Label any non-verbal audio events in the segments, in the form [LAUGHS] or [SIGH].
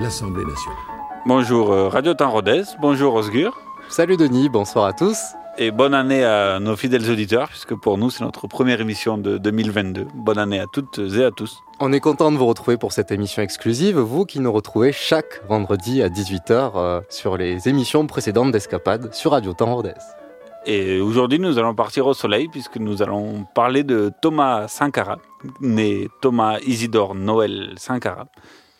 l'Assemblée nationale. Bonjour euh, Radio Temps Rodez, bonjour Osgur, Salut Denis, bonsoir à tous. et bonne année à nos fidèles auditeurs, puisque pour nous c'est notre première émission de 2022. Bonne année à toutes et à tous. On est content de vous retrouver pour cette émission exclusive, vous qui nous retrouvez chaque vendredi à 18h euh, sur les émissions précédentes d'Escapade sur Radio Temps Rodez. Et aujourd'hui nous allons partir au soleil, puisque nous allons parler de Thomas Sankara, né Thomas Isidore Noël Sankara,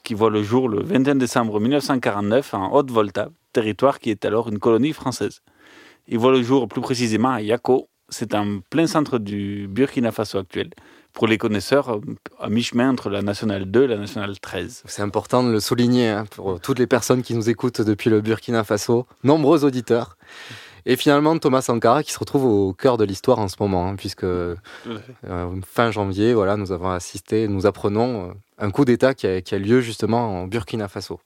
qui voit le jour le 21 décembre 1949 en Haute-Volta, territoire qui est alors une colonie française. Il voit le jour plus précisément à Yako, c'est en plein centre du Burkina Faso actuel. Pour les connaisseurs, à mi-chemin entre la nationale 2 et la nationale 13. C'est important de le souligner hein, pour toutes les personnes qui nous écoutent depuis le Burkina Faso, nombreux auditeurs. Et finalement, Thomas Sankara qui se retrouve au cœur de l'histoire en ce moment, hein, puisque euh, fin janvier, voilà, nous avons assisté, nous apprenons euh, un coup d'État qui qui a lieu justement en Burkina Faso.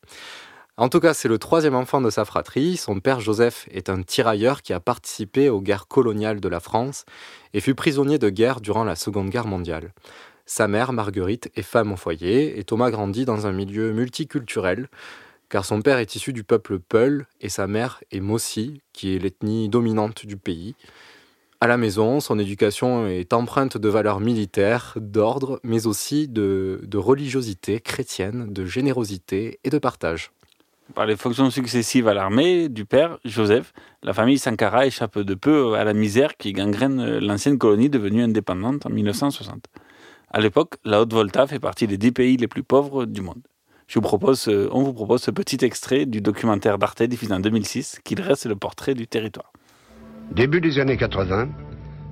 En tout cas, c'est le troisième enfant de sa fratrie. Son père Joseph est un tirailleur qui a participé aux guerres coloniales de la France et fut prisonnier de guerre durant la Seconde Guerre mondiale. Sa mère, Marguerite, est femme au foyer et Thomas grandit dans un milieu multiculturel car son père est issu du peuple Peul et sa mère est Mossi, qui est l'ethnie dominante du pays. À la maison, son éducation est empreinte de valeurs militaires, d'ordre, mais aussi de, religiosité chrétienne, de générosité et de partage. Par les fonctions successives à l'armée du père, Joseph, la famille Sankara échappe de peu à la misère qui gangrène l'ancienne colonie devenue indépendante en 1960. À l'époque, la Haute-Volta fait partie des dix pays les plus pauvres du monde. Euh, on vous propose ce petit extrait du documentaire d'Arte diffusé en 2006 qui dresse le portrait du territoire. Début des années 80,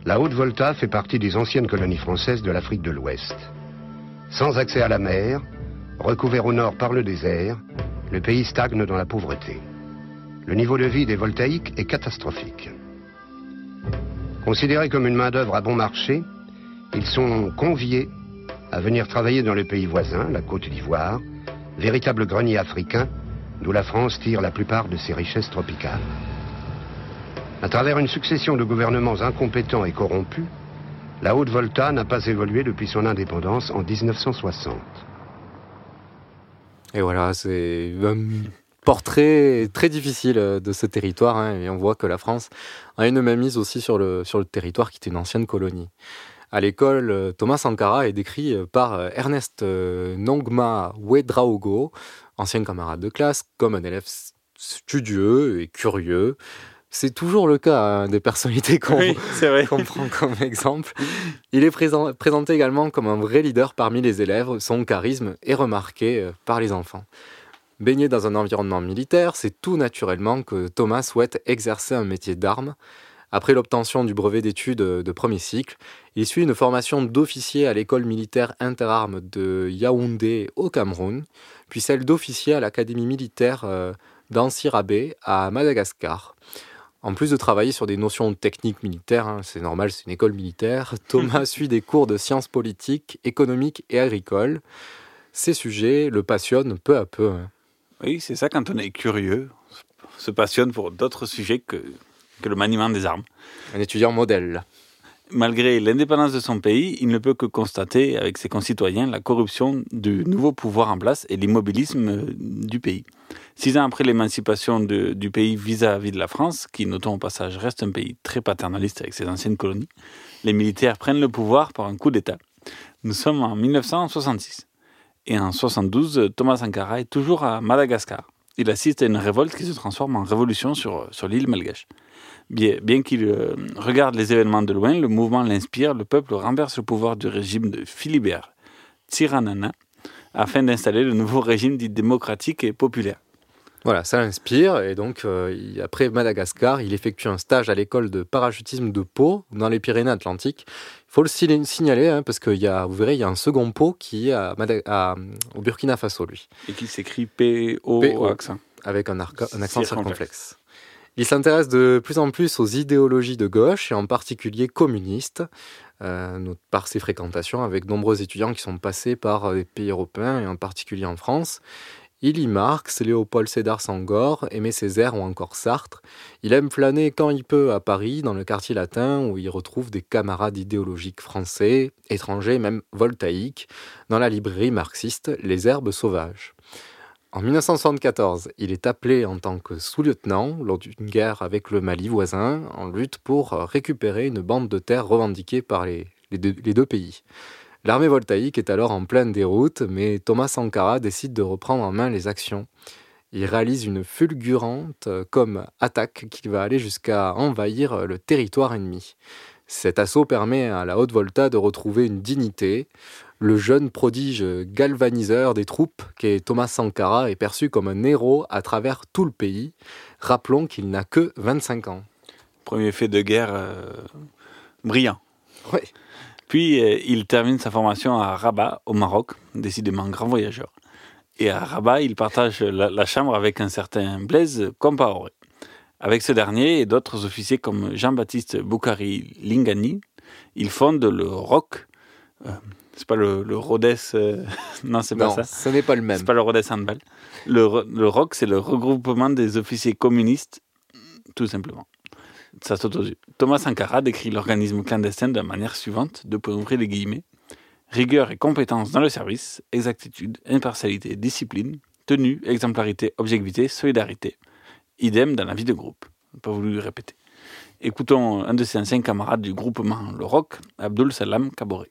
la Haute-Volta fait partie des anciennes colonies françaises de l'Afrique de l'Ouest. Sans accès à la mer, recouvert au nord par le désert, le pays stagne dans la pauvreté. Le niveau de vie des voltaïques est catastrophique. Considérés comme une main-d'œuvre à bon marché, ils sont conviés à venir travailler dans le pays voisin, la Côte d'Ivoire, véritable grenier africain d'où la France tire la plupart de ses richesses tropicales. À travers une succession de gouvernements incompétents et corrompus, la Haute-Volta n'a pas évolué depuis son indépendance en 1960. Et voilà, c'est un portrait très difficile de ce territoire. hein, et on voit que la France a une mainmise aussi sur le, sur le territoire qui était une ancienne colonie. À l'école, euh, Thomas Sankara est décrit euh, par euh, Ernest Nongma Wedraogo, ancien camarade de classe, comme un élève studieux et curieux. C'est toujours le cas hein, des personnalités qu'on Oui, [LAUGHS] prend comme exemple. Il est présent- présenté également comme un vrai leader parmi les élèves. Son charisme est remarqué par les enfants. Baigné dans un environnement militaire, c'est tout naturellement que Thomas souhaite exercer un métier d'armes. Après l'obtention du brevet d'études de premier cycle, il suit une formation d'officier à l'école militaire interarmes de Yaoundé au Cameroun, puis celle d'officier à l'académie militaire euh, d'Ansirabé à Madagascar. En plus de travailler sur des notions techniques militaires, hein, c'est normal, c'est une école militaire, [LAUGHS] Thomas suit des cours de sciences politiques, économiques et agricoles. Ces sujets le passionnent peu à peu. hein. Oui, c'est ça quand on est curieux, se passionne pour d'autres sujets que, que le maniement des armes. Un étudiant modèle. Malgré l'indépendance de son pays, il ne peut que constater avec ses concitoyens la corruption du nouveau pouvoir en place et l'immobilisme euh, du pays. Six ans après l'émancipation du pays vis-à-vis de la France, qui, notons au passage, reste un pays très paternaliste avec ses anciennes colonies, les militaires prennent le pouvoir par un coup d'État. Nous sommes en 1966. Et en 72, Thomas Sankara est toujours à Madagascar. il assiste à une révolte qui se transforme en révolution sur, sur l'île malgache. Bien, bien qu'il euh, regarde les événements de loin, le mouvement l'inspire, le peuple renverse le pouvoir du régime de Philibert Tsiranana afin d'installer le nouveau régime dit démocratique et populaire. Voilà, ça l'inspire et donc euh, après Madagascar, il effectue un stage à l'école de parachutisme de Pau dans les Pyrénées-Atlantiques. Il faut le si- signaler hein, parce que y a, vous verrez, il y a un second Pau qui est à Mada- à- au Burkina Faso, lui. Et qui s'écrit P-O accent. avec un, un accent Circonflexe. Il s'intéresse de plus en plus aux idéologies de gauche et en particulier communistes, euh, par ses fréquentations avec nombreux étudiants qui sont passés par euh, les pays européens et en particulier en France. Il lit Marx, Léopold Sédar Senghor, Aimé Césaire ou encore Sartre. Il aime flâner quand il peut à Paris, dans le quartier latin, où il retrouve des camarades idéologiques français, étrangers, même voltaïques, dans la librairie marxiste Les Herbes Sauvages. En 1974, il est appelé en tant que sous-lieutenant lors d'une guerre avec le Mali voisin en lutte pour récupérer une bande de terre revendiquée par les, deux, pays. L'armée voltaïque est alors en pleine déroute, mais Thomas Sankara décide de reprendre en main les actions. Il réalise une fulgurante euh, comme attaque qui va aller jusqu'à envahir euh, le territoire ennemi. Cet assaut permet à la Haute-Volta de retrouver une dignité. Le jeune prodige galvaniseur des troupes, qu'est Thomas Sankara, est perçu comme un héros à travers tout le pays. Rappelons qu'il n'a que 25 ans. Premier fait de guerre euh, brillant. Ouais. Puis euh, il termine sa formation à Rabat, au Maroc, décidément grand voyageur. Et à Rabat, il partage la, la chambre avec un certain Blaise Compaoré. Avec ce dernier et d'autres officiers comme Jean-Baptiste Boukari Lingani, il fonde le ROC. Euh, c'est pas le, le Rhodes. euh, [LAUGHS] non, c'est pas Non, ça. ce n'est pas le même. C'est pas le Rhodes Handball. Le, le ROC, c'est le regroupement des officiers communistes, tout simplement. Ça saute aux yeux. Thomas Sankara décrit l'organisme clandestin de la manière suivante, de ouvrir les guillemets. Rigueur et compétence dans le service, exactitude, impartialité, discipline, tenue, exemplarité, objectivité, solidarité. Idem dans la vie de groupe. Pas voulu le répéter. Écoutons un de ses anciens camarades du groupement Le Roc, Abdul Salam Kaboré.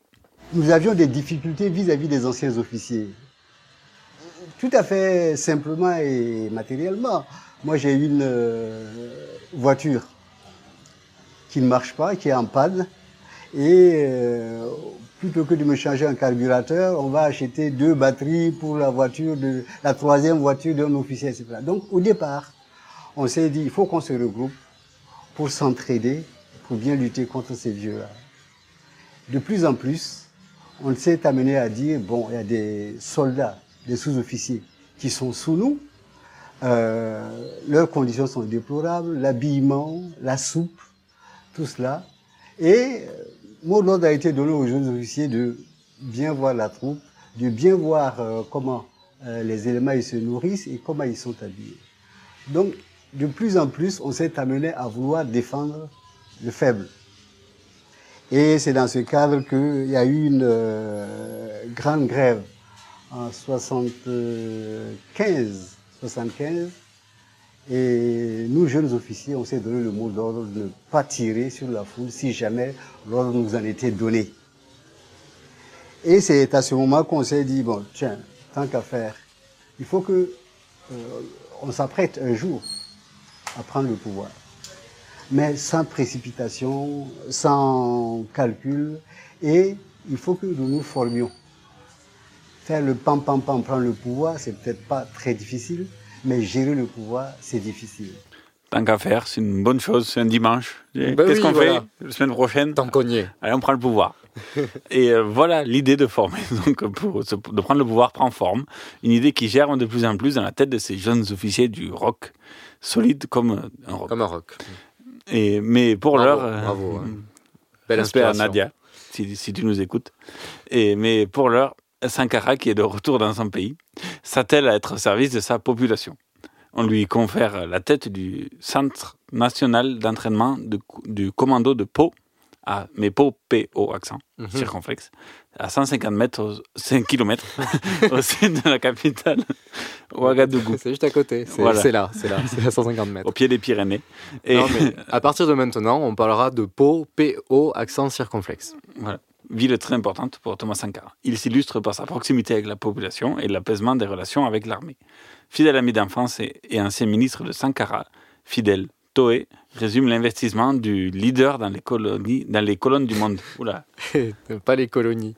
Nous avions des difficultés vis-à-vis des anciens officiers. Tout à fait simplement et matériellement. Moi, j'ai une euh, voiture qui ne marche pas, qui est en panne. Et euh, plutôt que de me changer un carburateur, on va acheter deux batteries pour la voiture de la troisième voiture d'un officier, etc. Donc, au départ, on s'est dit, il faut qu'on se regroupe pour s'entraider, pour bien lutter contre ces vieux-là. De plus en plus, on s'est amené à dire, bon, il y a des soldats, des sous-officiers qui sont sous nous, euh, leurs conditions sont déplorables, l'habillement, la soupe, tout cela. Et euh, mot d'ordre a été donné aux jeunes officiers de bien voir la troupe, de bien voir euh, comment les éléments ils se nourrissent et comment ils sont habillés. Donc, de plus en plus, on s'est amené à vouloir défendre le faible. Et c'est dans ce cadre qu'il y a eu une euh, grande grève en 75, 75. Et nous, jeunes officiers, on s'est donné le mot d'ordre de ne pas tirer sur la foule si jamais l'ordre nous en était donné. Et c'est à ce moment qu'on s'est dit, bon, tiens, tant qu'à faire, il faut que euh, on s'apprête un jour à prendre le pouvoir. Mais sans précipitation, sans calcul, et il faut que nous nous formions. Faire le pam pam pam, prendre le pouvoir, c'est peut-être pas très difficile, mais gérer le pouvoir, c'est difficile. Tant qu'à faire, c'est une bonne chose, c'est un dimanche. Ben Qu'est-ce oui, qu'on voilà. fait la semaine prochaine? Tant qu'on y est. Allez, on prend le pouvoir. [LAUGHS] Et euh, voilà l'idée de former, [LAUGHS] donc pour se- de prendre le pouvoir prend forme. Une idée qui germe de plus en plus dans la tête de ces jeunes officiers du rock, solide comme un rock. Comme un rock. Et, mais pour Bravo, l'heure, euh, bravo, hein. [LAUGHS] Belle à. Nadia, si, si tu nous écoutes. Et, mais pour l'heure, Sankara, qui est de retour dans son pays, s'attelle à être au service de sa population. On lui confère la tête du Centre national d'entraînement de- du commando de Pau, à, mais Pau, P-O accent, Mhm. circonflexe, à 150 mètres, au- 5 km [LAUGHS] au sud de la capitale, Ouagadougou. C'est juste à côté. C'est Voilà. là, c'est là, c'est à 150 mètres. Au pied des Pyrénées. Et Non, mais à partir de maintenant, on parlera de Pau, P-O, accent circonflexe. Voilà. ville très importante pour Thomas Sankara. Il s'illustre par sa proximité avec la population et l'apaisement des relations avec l'armée. Fidèle ami d'enfance et, et ancien ministre de Sankara, Fidel Toé résume l'investissement du leader dans les colonies, colonnes du monde. Oula. [LAUGHS] Pas les colonies.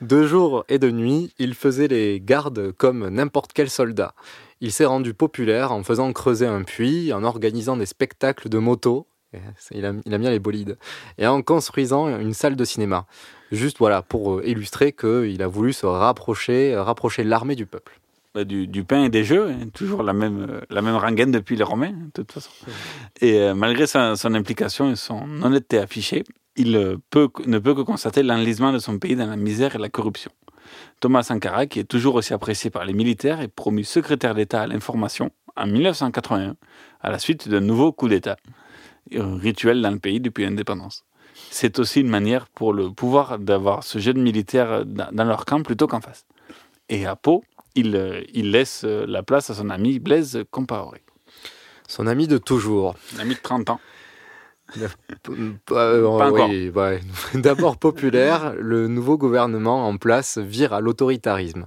De jour et de nuit, il faisait les gardes comme n'importe quel soldat. Il s'est rendu populaire en faisant creuser un puits, en organisant des spectacles de motos, il aime, il bien les bolides, et en construisant une salle de cinéma. Juste voilà, pour euh, illustrer qu'il a voulu se rapprocher, rapprocher l'armée du peuple. Bah, du, pain et des jeux, hein, toujours la même, euh, la même rengaine depuis les Romains, de toute façon. Et euh, malgré son implication et son honnêteté affichée, il euh, ne peut que constater l'enlisement de son pays dans la misère et la corruption. Thomas Sankara, qui est toujours aussi apprécié par les militaires, est promu secrétaire d'État à l'information en 1981, à la suite d'un nouveau coup d'État, rituel dans le pays depuis l'indépendance. C'est aussi une manière pour le pouvoir d'avoir ce jeune militaire dans dans leur camp plutôt qu'en face. Et à Pau, il, euh, il laisse euh, la place à son ami Blaise Compaoré. Son ami de toujours. Un ami de 30 ans. Euh, oui, ouais. [LAUGHS] D'abord populaire, le nouveau gouvernement en place vire à l'autoritarisme.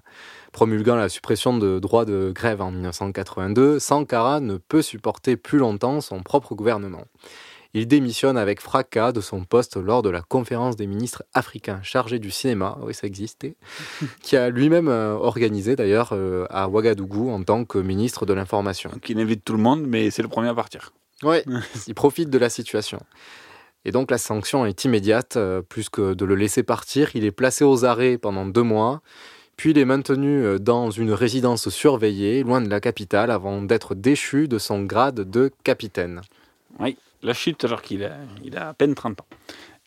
Promulguant la suppression de droits de grève en 1982, Sankara ne peut supporter plus longtemps son propre gouvernement. Il démissionne avec fracas de son poste lors de la conférence des ministres africains chargés du cinéma, oui ça existait, [LAUGHS] qui a lui-même euh, organisé d'ailleurs euh, à Ouagadougou en tant que ministre de l'information. Qui invite tout le monde, mais c'est le premier à partir. Oui, [LAUGHS] il profite de la situation. Et donc la sanction est immédiate, euh, plus que de le laisser partir. Il est placé aux arrêts pendant deux mois, puis il est maintenu dans une résidence surveillée, loin de la capitale, avant d'être déchu de son grade de capitaine. Oui, la chute alors qu'il a, il a à peine 30 ans.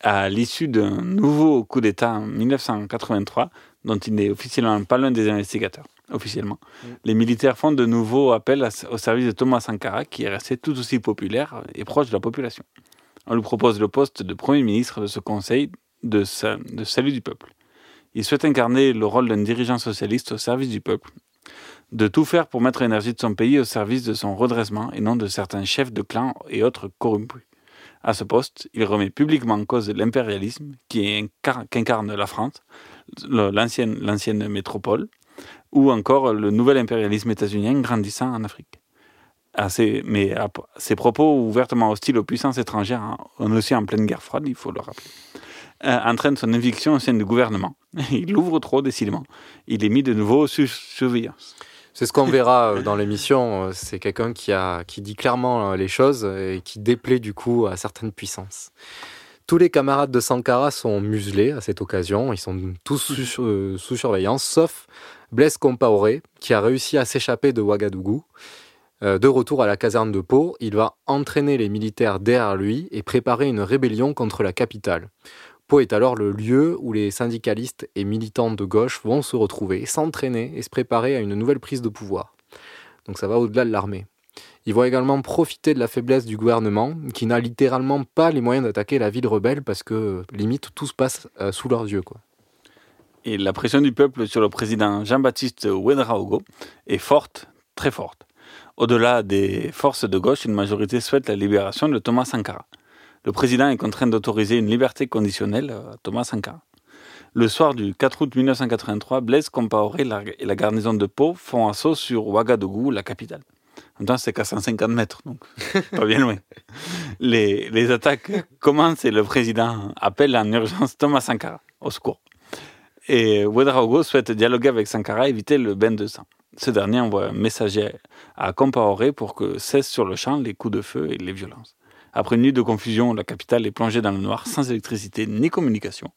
À l'issue d'un nouveau coup d'État en 1983, dont il n'est officiellement pas l'un des investigateurs, officiellement, les militaires font de nouveau appel au service de Thomas Sankara, qui est resté tout aussi populaire et proche de la population. On lui propose le poste de Premier ministre de ce conseil de, sa- de salut du peuple. Il souhaite incarner le rôle d'un dirigeant socialiste au service du peuple, de tout faire pour mettre l'énergie de son pays au service de son redressement et non de certains chefs de clans et autres corrompus. À ce poste, il remet publiquement en cause l'impérialisme qui incar- qu'incarne la France, l'ancienne métropole, ou encore le nouvel impérialisme états-unien grandissant en Afrique. Mais à, ses propos ouvertement hostiles aux puissances étrangères, hein, on aussi en pleine guerre froide, il faut le rappeler, euh, entraîne son éviction au sein du gouvernement. [LAUGHS] Il ouvre trop, décidément. Il est mis de nouveau sous surveillance. C'est ce qu'on verra euh, dans l'émission. euh, C'est quelqu'un qui, qui dit clairement euh, les choses et qui déplaît du coup à certaines puissances. Tous les camarades de Sankara sont muselés à cette occasion. Ils sont tous sous, surveillance, sauf Blaise Compaoré, qui a réussi à s'échapper de Ouagadougou. De retour à la caserne de Pau, il va entraîner les militaires derrière lui et préparer une rébellion contre la capitale. Pau est alors le lieu où les syndicalistes et militants de gauche vont se retrouver, s'entraîner et se préparer à une nouvelle prise de pouvoir. Donc ça va au-delà de l'armée. Ils vont également profiter de la faiblesse du gouvernement, qui n'a littéralement pas les moyens d'attaquer la ville rebelle parce que limite tout se passe euh, sous leurs yeux. Quoi. Et la pression du peuple sur le président Jean-Baptiste Ouedraogo est forte, très forte. Au-delà des forces de gauche, une majorité souhaite la libération de Thomas Sankara. Le président est contraint d'autoriser une liberté conditionnelle à Thomas Sankara. Le soir du 4 août 1983, Blaise Compaoré et la garnison de Pau font assaut sur Ouagadougou, la capitale. En même temps, c'est qu'à 150 mètres, donc [LAUGHS] pas bien loin. Les, attaques commencent et le président appelle en urgence Thomas Sankara au secours. Et Ouedraogo souhaite dialoguer avec Sankara éviter le bain de sang. Ce dernier envoie un messager à Compaoré pour que cessent sur le champ les coups de feu et les violences. Après une nuit de confusion, la capitale est plongée dans le noir sans électricité ni communication.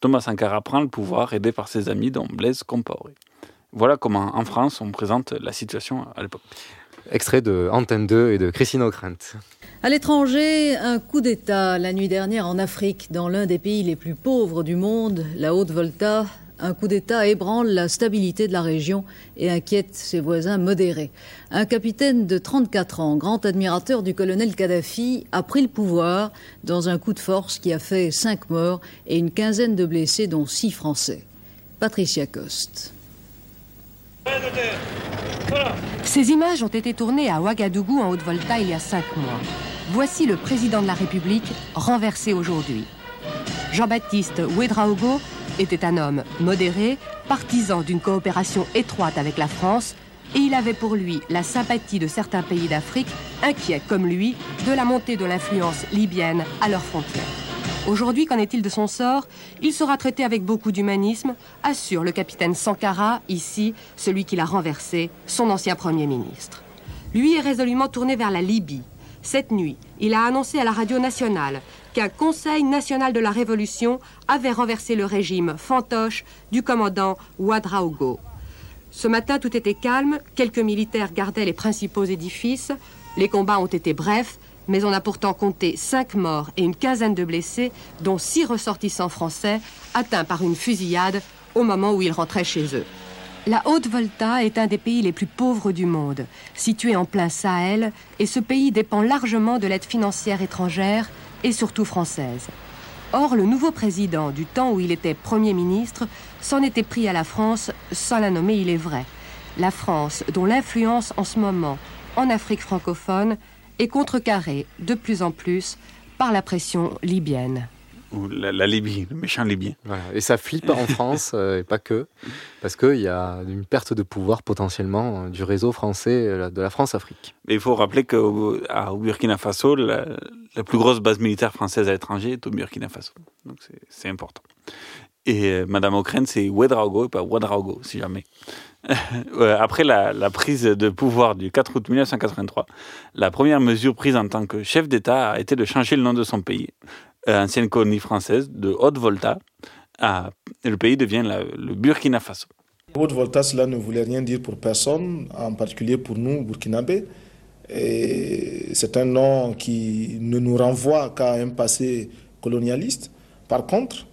Thomas Sankara prend le pouvoir aidé par ses amis dont Blaise Compaoré. Voilà comment en France on présente la situation à l'époque. Extrait de Antenne 2 et de Christine O'Krent. À l'étranger, un coup d'État la nuit dernière en Afrique, dans l'un des pays les plus pauvres du monde, la Haute-Volta. Un coup d'État ébranle la stabilité de la région et inquiète ses voisins modérés. Un capitaine de 34 ans, grand admirateur du colonel Kadhafi, a pris le pouvoir dans un coup de force qui a fait cinq morts et une quinzaine de blessés, dont six Français. Patricia Coste. Ces images ont été tournées à Ouagadougou en Haute-Volta il y a cinq mois. Voici le président de la République renversé aujourd'hui. Jean-Baptiste Ouedraogo était un homme modéré, partisan d'une coopération étroite avec la France, et il avait pour lui la sympathie de certains pays d'Afrique, inquiets comme lui de la montée de l'influence libyenne à leurs frontières. Aujourd'hui, qu'en est-il de son sort? Il sera traité avec beaucoup d'humanisme, assure le capitaine Sankara, ici, celui qui l'a renversé, son ancien Premier ministre. Lui est résolument tourné vers la Libye. Cette nuit, il a annoncé à la radio nationale qu'un Conseil national de la Révolution avait renversé le régime fantoche du commandant Ouadraogo. Ce matin, tout était calme, quelques militaires gardaient les principaux édifices, les combats ont été brefs, mais on a pourtant compté cinq morts et une quinzaine de blessés, dont six ressortissants français atteints par une fusillade au moment où ils rentraient chez eux. La Haute-Volta est un des pays les plus pauvres du monde, situé en plein Sahel, et ce pays dépend largement de l'aide financière étrangère et surtout française. Or, le nouveau président, du temps où il était Premier ministre, s'en était pris à la France, sans la nommer, il est vrai. La France, dont l'influence en ce moment en Afrique francophone est contrecarrée de plus en plus par la pression libyenne. Ou la, la Libye, le méchant Libyen. Voilà. Et ça flippe en [LAUGHS] France, euh, et pas que, parce qu'il y a une perte de pouvoir potentiellement euh, du réseau français euh, de la France-Afrique. Mais il faut rappeler qu'au au Burkina Faso, la, la plus grosse base militaire française à l'étranger est au Burkina Faso. Donc c'est- important. Et euh, Madame O'Krent, c'est Ouedraogo et pas Ouedraogo, si jamais. [LAUGHS] Après la, la prise de pouvoir du 4 août 1983, la première mesure prise en tant que chef d'État a été de changer le nom de son pays, ancienne colonie française, de Haute-Volta, le pays devient la- le Burkina Faso. Haute-Volta, cela ne voulait rien dire pour personne, en particulier pour nous, Burkinabés. C'est un nom qui ne nous renvoie qu'à un passé colonialiste. Par contre,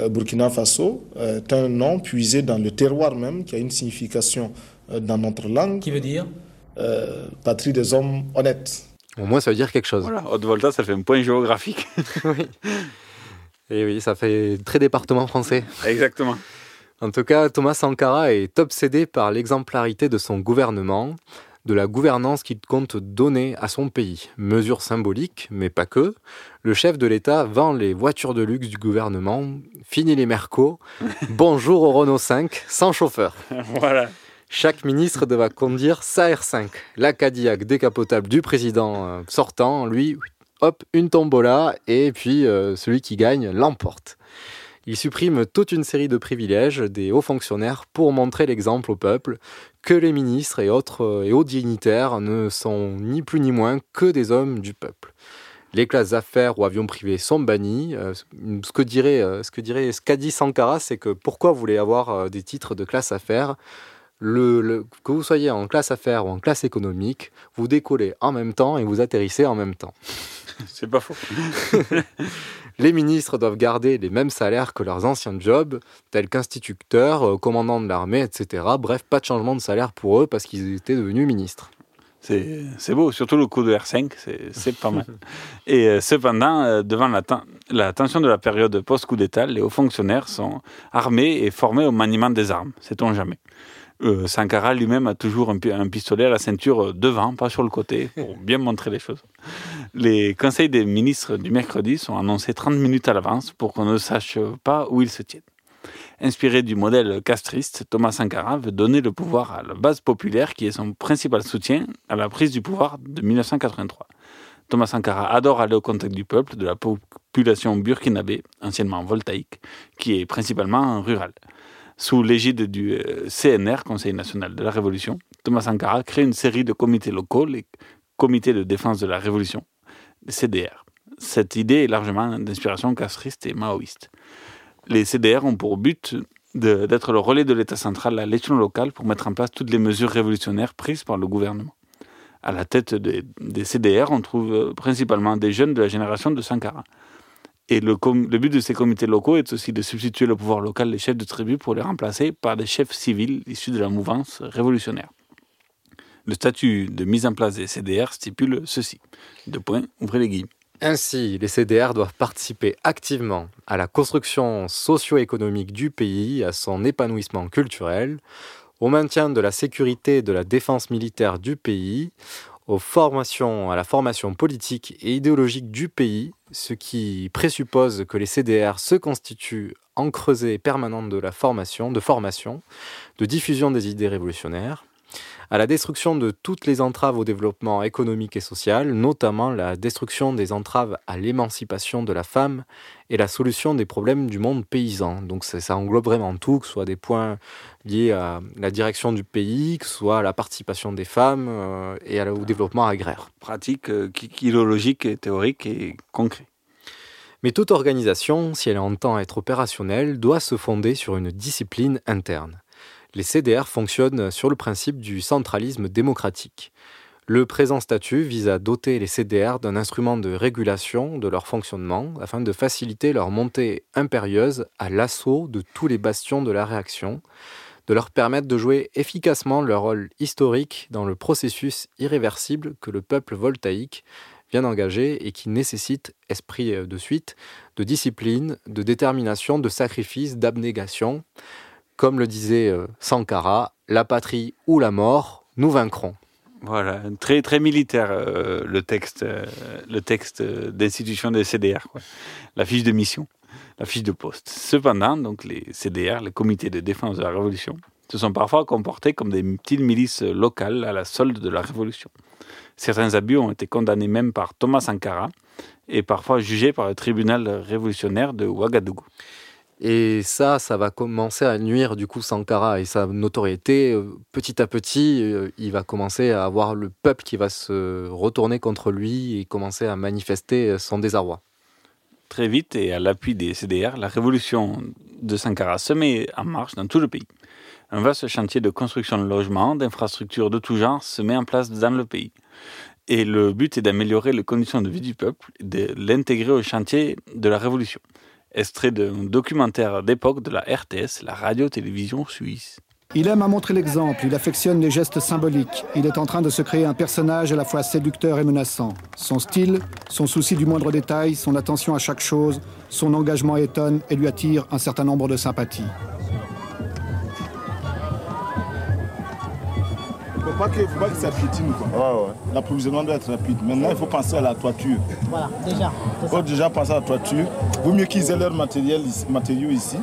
euh, Burkina Faso est un nom puisé dans le terroir même, qui a une signification euh, dans notre langue. Qui veut dire? Patrie des hommes honnêtes. Au moins, ça veut dire quelque chose. Voilà, Haute-Volta, ça fait un point géographique. [LAUGHS] oui. Et oui, ça fait très département français. Exactement. En tout cas, Thomas Sankara est obsédé par l'exemplarité de son gouvernement, de la gouvernance qu'il compte donner à son pays. Mesure symbolique, mais pas que. Le chef de l'État vend les voitures de luxe du gouvernement, fini les Mercos, [LAUGHS] bonjour au Renault 5, sans chauffeur. voilà. Chaque ministre devra conduire sa R5. La Cadillac décapotable du président euh, sortant, lui, hop, une tombola, et puis euh, celui qui gagne l'emporte. Il supprime toute une série de privilèges des hauts fonctionnaires pour montrer l'exemple au peuple que les ministres et autres euh, et hauts dignitaires ne sont ni plus ni moins que des hommes du peuple. Les classes affaires ou avions privés sont bannis. Euh, ce que dirait, ce qu'a dit Sankara, c'est que pourquoi vous voulez avoir des titres de classe affaires le, le- que vous soyez en classe affaires ou en classe économique, vous décollez en même temps et vous atterrissez en même temps. [LAUGHS] C'est pas faux. [LAUGHS] Les ministres doivent garder les mêmes salaires que leurs anciens jobs, tels qu'instituteurs, euh, commandants de l'armée, etc. Bref, pas de changement de salaire pour eux parce qu'ils étaient devenus ministres. C'est beau, surtout le coup de R5, c'est- c'est pas mal. [LAUGHS] Et euh, cependant, euh, devant la, ten- la tension de la période post-coup d'État, les hauts fonctionnaires sont armés et formés au maniement des armes, sait-on jamais. Euh, Sankara lui-même a toujours un, pi- un pistolet à la ceinture euh, devant, pas sur le côté, pour [LAUGHS] bien montrer les choses. Les conseils des ministres du mercredi sont annoncés 30 minutes à l'avance pour qu'on ne sache pas où ils se tiennent. Inspiré du modèle castriste, Thomas Sankara veut donner le pouvoir à la base populaire qui est son principal soutien à la prise du pouvoir de 1983. Thomas Sankara adore aller au contact du peuple, de la population burkinabé, anciennement voltaïque, qui est principalement rurale. Sous l'égide du euh, CNR, Conseil national de la Révolution, Thomas Sankara crée une série de comités locaux, les comités de défense de la Révolution, CDR. Cette idée est largement d'inspiration castriste et maoïste. Les CDR ont pour but d'être le relais de l'État central à l'échelon local pour mettre en place toutes les mesures révolutionnaires prises par le gouvernement. À la tête des, des CDR, on trouve euh, principalement des jeunes de la génération de Sankara. Et le, but de ces comités locaux est aussi de substituer le pouvoir local des chefs de tribu pour les remplacer par des chefs civils issus de la mouvance révolutionnaire. Le statut de mise en place des CDR stipule ceci. Deux points, ouvrez les guillemets. Ainsi, les CDR doivent participer activement à la construction socio-économique du pays, à son épanouissement culturel, au maintien de la sécurité et de la défense militaire du pays, aux formations, à la formation politique et idéologique du pays, ce qui présuppose que les CDR se constituent en creuset permanent de la formation, de formation, de diffusion des idées révolutionnaires, à la destruction de toutes les entraves au développement économique et social, notamment la destruction des entraves à l'émancipation de la femme et la solution des problèmes du monde paysan. Donc ça, ça, englobe vraiment tout, que ce soit des points liés à la direction du pays, que ce soit à la participation des femmes euh, et à, au développement agraire. Pratique euh, philologique, théorique et concret. Mais toute organisation, si elle entend être opérationnelle, doit se fonder sur une discipline interne les CDR fonctionnent sur le principe du centralisme démocratique. Le présent statut vise à doter les CDR d'un instrument de régulation de leur fonctionnement afin de faciliter leur montée impérieuse à l'assaut de tous les bastions de la réaction, de leur permettre de jouer efficacement leur rôle historique dans le processus irréversible que le peuple voltaïque vient d'engager et qui nécessite esprit de suite, de discipline, de détermination, de sacrifice, d'abnégation, comme le disait euh, Sankara, la patrie ou la mort, nous vaincrons. Voilà, très très militaire euh, le texte, euh, le texte d'institution des CDR, la fiche de mission, la fiche de poste. Cependant, donc les CDR, les comités de défense de la Révolution, se sont parfois comportés comme des petites milices locales à la solde de la Révolution. Certains abus ont été condamnés même par Thomas Sankara et parfois jugés par le tribunal révolutionnaire de Ouagadougou. Et ça, ça va commencer à nuire du coup Sankara et sa notoriété. Euh, petit à petit, euh, il va commencer à avoir le peuple qui va se retourner contre lui et commencer à manifester son désarroi. Très vite et à l'appui des CDR, la révolution de Sankara se met en marche dans tout le pays. Un vaste chantier de construction de logements, d'infrastructures de tout genre se met en place dans le pays. Et le but est d'améliorer les conditions de vie du peuple de l'intégrer au chantier de la révolution extrait d'un documentaire d'époque de la RTS, la radio-télévision suisse. Il aime à montrer l'exemple, il affectionne les gestes symboliques. Il est en train de se créer un personnage à la fois séducteur et menaçant. Son style, son souci du moindre détail, son attention à chaque chose, son engagement étonne et lui attire un certain nombre de sympathies. Faut pas qu'il faut pas que ça piétine. Quoi. L'approvisionnement doit être rapide. Maintenant, il faut penser à la toiture. Voilà, déjà. Il faut déjà penser à la toiture. Vaut mieux qu'ils aient leurs matériel, matériaux ici.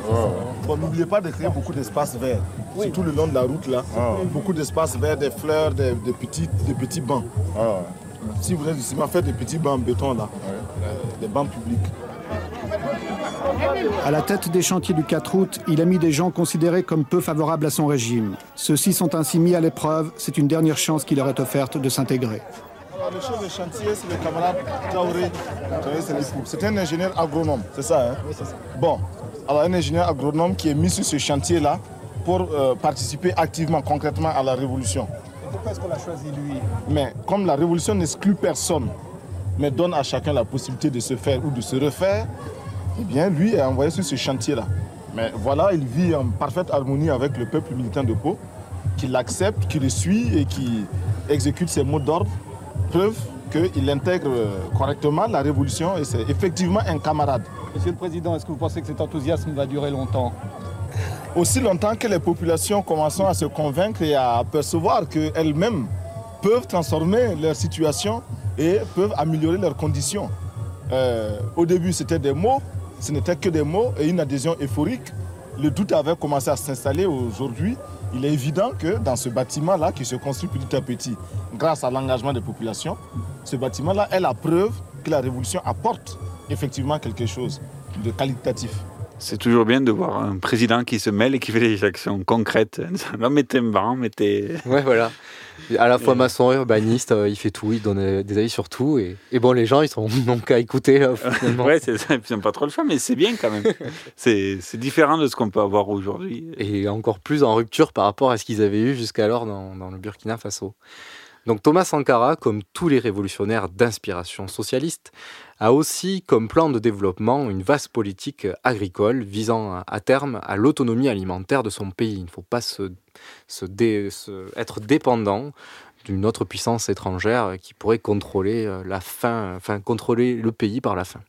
N'oubliez pas de créer beaucoup d'espaces verts. Surtout le long de la route, là. Beaucoup d'espaces verts, des fleurs, des, petits, des petits bancs. Si vous êtes ici, faites des petits bancs en béton, là. Des bancs publics. À la tête des chantiers du 4 août, il a mis des gens considérés comme peu favorables à son régime. Ceux-ci sont ainsi mis à l'épreuve. C'est une dernière chance qui leur est offerte de s'intégrer. Le chef de chantier, c'est le camarade. C'est un ingénieur agronome, c'est ça, hein? Oui, c'est ça. Bon, alors un ingénieur agronome qui est mis sur ce chantier-là pour euh, participer activement, concrètement à la révolution. Pourquoi est-ce qu'on a choisi lui? Mais comme la révolution n'exclut personne, mais donne à chacun la possibilité de se faire ou de se refaire, eh bien, lui est envoyé sur ce chantier-là. Mais voilà, il vit en parfaite harmonie avec le peuple militant de Pau, qui l'accepte, qui le suit et qui exécute ses mots d'ordre, preuve qu'il intègre correctement la révolution et c'est effectivement un camarade. Monsieur le Président, est-ce que vous pensez que cet enthousiasme va durer longtemps? Aussi longtemps que les populations commencent à se convaincre et à percevoir qu'elles-mêmes peuvent transformer leur situation et peuvent améliorer leurs conditions. Euh, au début, c'était des mots, ce n'était que des mots et une adhésion euphorique. Le doute avait commencé à s'installer aujourd'hui. Il est évident que dans ce bâtiment-là, qui se construit petit à petit grâce à l'engagement des populations, ce bâtiment-là est la preuve que la révolution apporte effectivement quelque chose de qualitatif. C'est toujours bien de voir un président qui se mêle et qui fait des actions concrètes. [LAUGHS] Non, mettez un banc, mettez. Ouais, voilà. À la fois maçon urbaniste, euh, il fait tout, il donne des avis sur tout. Et, et bon, les gens, ils sont [LAUGHS] donc à écouter. Là, ouais, c'est ça. Ils n'ont pas trop le choix, mais c'est bien quand même. [LAUGHS] c'est différent de ce qu'on peut avoir aujourd'hui. Et encore plus en rupture par rapport à ce qu'ils avaient eu jusqu'alors dans, dans le Burkina Faso. Donc Thomas Sankara, comme tous les révolutionnaires d'inspiration socialiste, a aussi comme plan de développement une vaste politique agricole visant à terme à l'autonomie alimentaire de son pays. Il ne faut pas être dépendant d'une autre puissance étrangère qui pourrait contrôler contrôler le pays par la faim.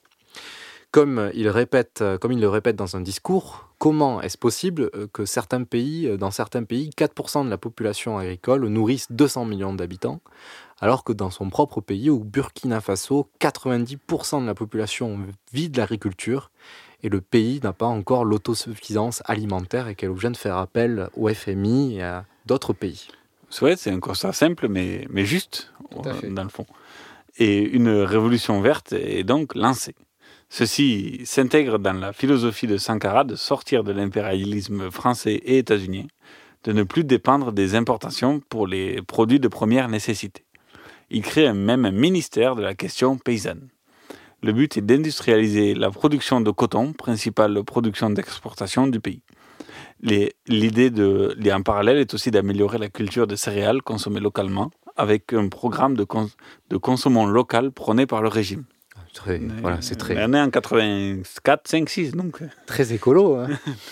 Comme il, répète, comme il le répète dans un discours, comment est-ce possible euh, que certains pays, euh, dans certains pays, 4% de la population agricole nourrissent 200 millions d'habitants, alors que dans son propre pays, au Burkina Faso, 90% de la population vit de l'agriculture et le pays n'a pas encore l'autosuffisance alimentaire et qu'elle est obligée de faire appel au FMI et à d'autres pays. C'est un constat simple mais, mais juste, dans le fond. Et une révolution verte est donc lancée. Ceci s'intègre dans la philosophie de Sankara de sortir de l'impérialisme français et états-unien, de ne plus dépendre des importations pour les produits de première nécessité. Il crée même un ministère de la question paysanne. Le but est d'industrialiser la production de coton, principale production d'exportation du pays. L'idée de, en parallèle est aussi d'améliorer la culture des céréales consommées localement avec un programme de, de consommation local prôné par le régime. Très, voilà, c'est très. On est en 84, 5, 6, donc. Très écolo. Hein. [LAUGHS]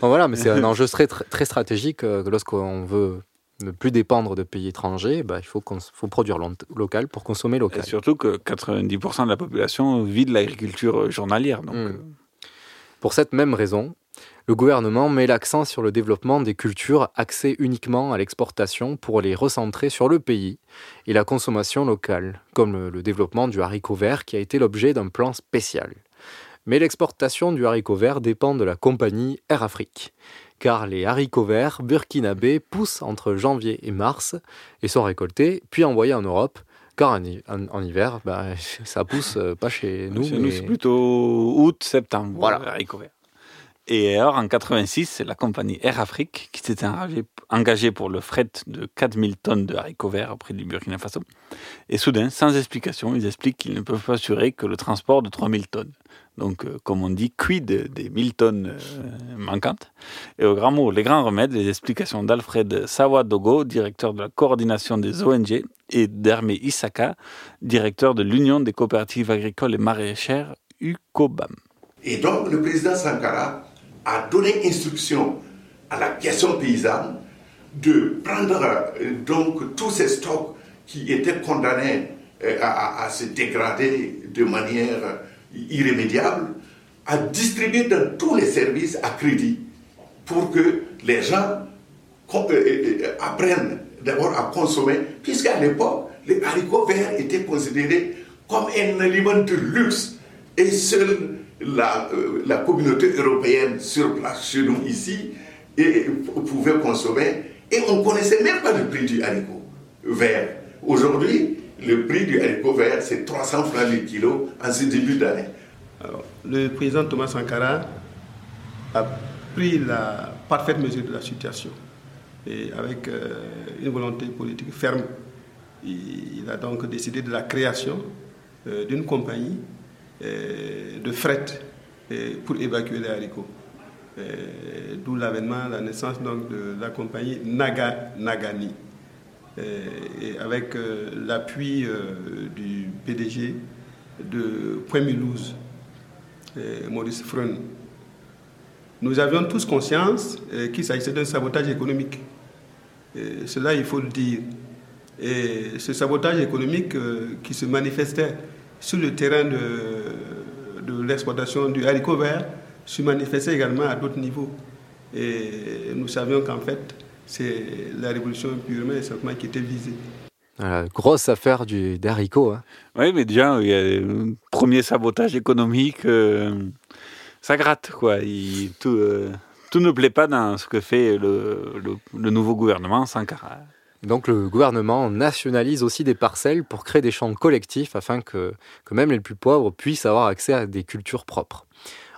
bon, voilà, mais c'est un enjeu très, très stratégique euh, lorsqu'on veut ne plus dépendre de pays étrangers, bah, il faut, faut produire local pour consommer local. Et surtout que 90% de la population vit de l'agriculture journalière. Donc... Hmm. Pour cette même raison, le gouvernement met l'accent sur le développement des cultures axées uniquement à l'exportation pour les recentrer sur le pays et la consommation locale, comme le développement du haricot vert qui a été l'objet d'un plan spécial. Mais l'exportation du haricot vert dépend de la compagnie Air Afrique, car les haricots verts burkinabés poussent entre janvier et mars et sont récoltés puis envoyés en Europe. Car en, hiver, bah, [LAUGHS] ça pousse euh, pas chez nous. Chez nous, c'est plutôt août, septembre, voilà. haricots verts. Et alors, en 86, c'est la compagnie Air Afrique qui s'était engagée pour le fret de 4000 tonnes de haricots verts auprès du Burkina Faso. Et soudain, sans explication, ils expliquent qu'ils ne peuvent pas assurer que le transport de 3000 tonnes. Donc, euh, comme on dit, quid des 1000 tonnes euh, manquantes? Et au grand mot, les grands remèdes, les explications d'Alfred Sawadogo, directeur de la coordination des ONG, et d'Hermé Isaka, directeur de l'Union des coopératives agricoles et maraîchères, UCOBAM. Et donc, le président Sankara a donné instruction à la question paysanne de prendre euh, donc tous ces stocks qui étaient condamnés euh, à, se dégrader de manière irrémédiable, à distribuer dans tous les services à crédit pour que les gens euh, apprennent d'abord à consommer, puisqu'à l'époque, les haricots verts étaient considérés comme un aliment de luxe et seul la, la, communauté européenne sur place chez nous ici et pouvait consommer et on ne connaissait même pas le prix du haricot vert. Aujourd'hui, le prix du haricot vert, c'est 300 francs le kilo en ce début d'année. Le président Thomas Sankara a pris la parfaite mesure de la situation et avec euh, une volonté politique ferme, il, a donc décidé de la création euh, d'une compagnie euh, de fret pour évacuer les haricots. Euh, d'où l'avènement, la naissance donc, de la compagnie Naga, Nagani. et avec l'appui du PDG de Point Maurice Freun. Nous avions tous conscience qu'il s'agissait d'un sabotage économique. cela, il faut le dire. Et ce sabotage économique qui se manifestait sur le terrain de, de l'exploitation du haricot vert se manifestait également à d'autres niveaux. Et nous savions qu'en fait, c'est la révolution purement et simplement qui était visée. La grosse affaire du, des haricots. Hein. Oui, mais déjà, il y a un premier sabotage économique. Euh, ça gratte, quoi. Il, tout, euh, tout, ne plaît pas dans ce que fait le, le, le nouveau gouvernement Sankara. Donc le gouvernement nationalise aussi des parcelles pour créer des champs collectifs afin que, que même les plus pauvres puissent avoir accès à des cultures propres.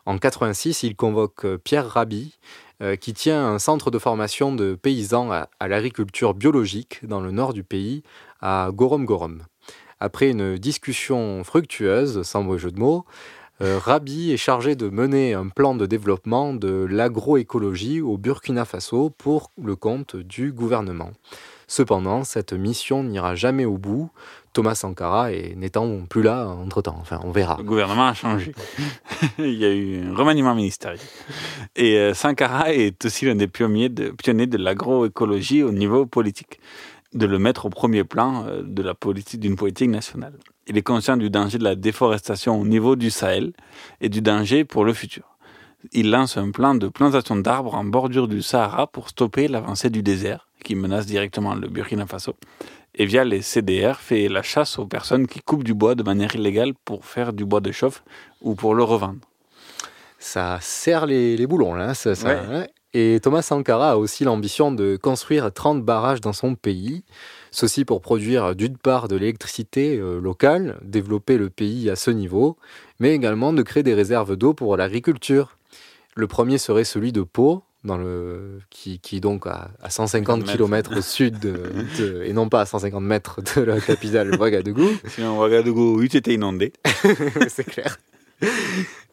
En 86, il convoque euh, Pierre Rabhi, euh, qui tient un centre de formation de paysans à, l'agriculture biologique dans le nord du pays, à Gorom Gorom. Après une discussion fructueuse, sans mauvais jeu de mots, euh, Rabi est chargé de mener un plan de développement de l'agroécologie au Burkina Faso pour le compte du gouvernement. Cependant, cette mission n'ira jamais au bout, Thomas Sankara n'étant plus là entre-temps. Enfin, on verra. Le gouvernement a changé. [LAUGHS] Il y a eu un remaniement ministériel. Et euh, Sankara est aussi l'un des pionniers de, pionniers de l'agroécologie au niveau politique, de le mettre au premier plan euh, de la politique d'une politique nationale. Il est conscient du danger de la déforestation au niveau du Sahel et du danger pour le futur. Il lance un plan de plantation d'arbres en bordure du Sahara pour stopper l'avancée du désert qui menace directement le Burkina Faso. Et via les CDR fait la chasse aux personnes qui coupent du bois de manière illégale pour faire du bois de chauffe ou pour le revendre. Ça serre les, les boulons, là. Ça, ça, ouais. Et Thomas Sankara a aussi l'ambition de construire 30 barrages dans son pays. Ceci pour produire d'une part de l'électricité euh, locale, développer le pays à ce niveau, mais également de créer des réserves d'eau pour l'agriculture. Le premier serait celui de Pau, dans le, qui, qui donc à, à 150 km au sud, de, [LAUGHS] de, et non pas à 150 mètres de la capitale Ouagadougou. [LAUGHS] Sinon, Ouagadougou, oui, était inondé. [LAUGHS] C'est clair.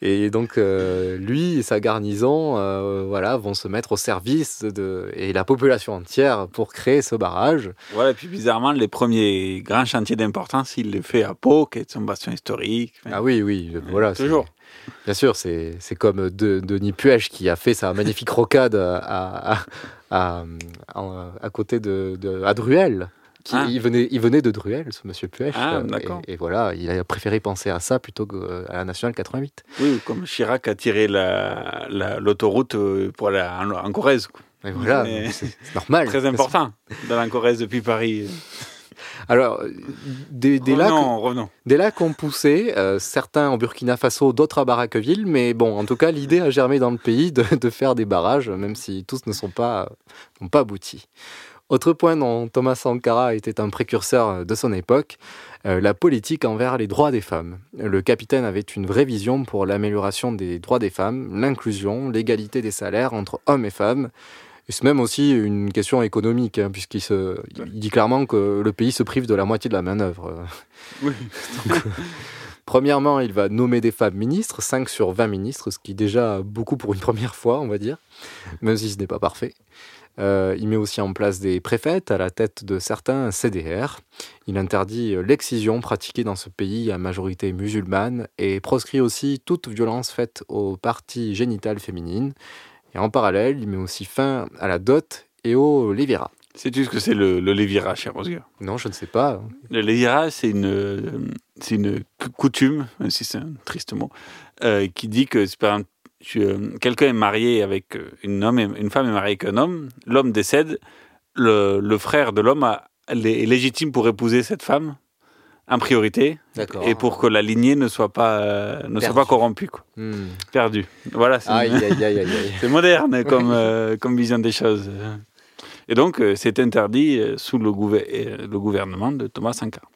Et donc, euh, lui et sa garnison euh, voilà, vont se mettre au service de, et la population entière pour créer ce barrage. Voilà, et puis bizarrement, les premiers grands chantiers d'importance, il les fait à Pau, qui est son bastion historique. Ah oui, oui, voilà. Toujours. Bien sûr, c'est comme de, Denis Puech qui a fait sa magnifique [LAUGHS] rocade à, à, à, à côté de, de à Druel. Qui, ah. il, venait, il venait de Druel, ce monsieur Puech. Ah, et, et, voilà, il a préféré penser à ça plutôt qu'à la nationale 88. Oui, comme Chirac a tiré l'autoroute la, pour aller en, en Corrèze. Et voilà, c'est normal. [LAUGHS] Très important, [LAUGHS] dans la Corrèze depuis Paris. Alors, des, des revenons, lacs, revenons. des lacs ont poussé, euh, certains en Burkina Faso, d'autres à Barraqueville, mais bon, en tout cas, l'idée a germé dans le pays de, de, faire des barrages, même si tous ne sont pas, n'ont pas abouti. Autre point dont Thomas Sankara était un précurseur de son époque, euh, la politique envers les droits des femmes. Le capitaine avait une vraie vision pour l'amélioration des droits des femmes, l'inclusion, l'égalité des salaires entre hommes et femmes. C'est même aussi une question économique, hein, puisqu'il se, il dit clairement que le pays se prive de la moitié de la main-d'œuvre. Oui. Donc, Premièrement, il va nommer des femmes ministres, 5 sur 20 ministres, ce qui est déjà beaucoup pour une première fois, on va dire, même si ce n'est pas parfait. Euh, il met aussi en place des préfètes à la tête de certains CDR. Il interdit l'excision pratiquée dans ce pays à majorité musulmane et proscrit aussi toute violence faite aux parties génitales féminines. Et en parallèle, il met aussi fin à la dot et au lévira. Sais-tu ce que c'est le, le lévira, cher Oscar? Non, je ne sais pas. Le lévira, c'est une, c'est une coutume, même si c'est un triste mot, euh, qui dit que exemple, quelqu'un est marié avec une, homme, une femme est mariée avec un homme, l'homme décède, le, le, frère de l'homme est légitime pour épouser cette femme en priorité et pour que la lignée ne soit pas euh, ne soit pas corrompue quoi. Hmm. perdu voilà c'est moderne comme euh, comme vision des choses. Et donc c'est interdit sous le, gouver le gouvernement de Thomas Sankara.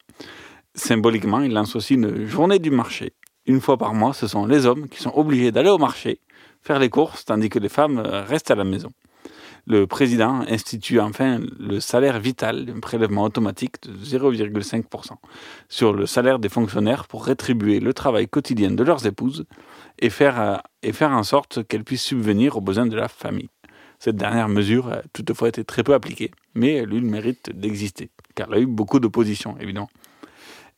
Symboliquement il lance aussi une journée du marché. Une fois par mois, ce sont les hommes qui sont obligés d'aller au marché, faire les courses, tandis que les femmes restent à la maison. Le président institue enfin le salaire vital, un prélèvement automatique de 0,5% sur le salaire des fonctionnaires pour rétribuer le travail quotidien de leurs épouses et faire, et faire en sorte qu'elles puissent subvenir aux besoins de la famille. Cette dernière mesure a toutefois été très peu appliquée, mais elle eut le mérite d'exister, car elle a eu beaucoup d'opposition, évidemment.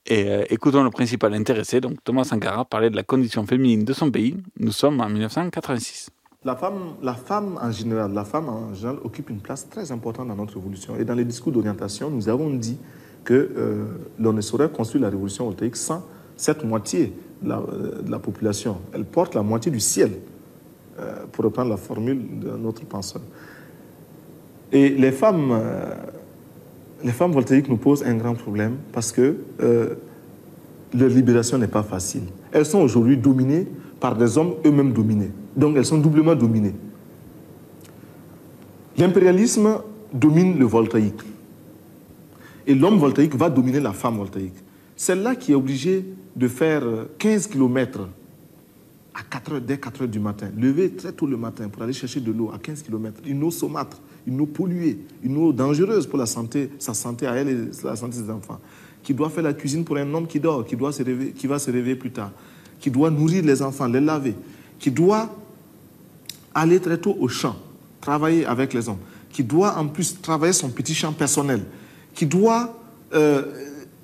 Et euh, écoutons le principal intéressé, donc Thomas Sankara, parler de la condition féminine de son pays. Nous sommes en 1986. La femme, la femme en général, la femme en général occupe une place très importante dans notre révolution. Et dans les discours d'orientation, nous avons dit que euh, l'on ne saurait construire la révolution voltaïque sans cette moitié de la, euh, de la population. Elle porte la moitié du ciel, euh, pour reprendre la formule de notre penseur. Et les femmes les femmes voltaïques nous posent un grand problème parce que leur libération n'est pas facile. Elles sont aujourd'hui dominées par des hommes eux-mêmes dominés. Donc elles sont doublement dominées. L'impérialisme domine le voltaïque. Et l'homme voltaïque va dominer la femme voltaïque. Celle-là qui est obligée de faire 15 km à 4 heures, dès 4 heures du matin, lever très tôt le matin pour aller chercher de l'eau à 15 km, une eau saumâtre, une eau polluée, une eau dangereuse pour la santé, sa santé à elle et la santé des enfants, qui doit faire la cuisine pour un homme qui dort, qui, doit se réveiller, qui va se réveiller plus tard, qui doit nourrir les enfants, les laver, qui doit aller très tôt au champ, travailler avec les hommes, qui doit en plus travailler son petit champ personnel, qui doit, euh,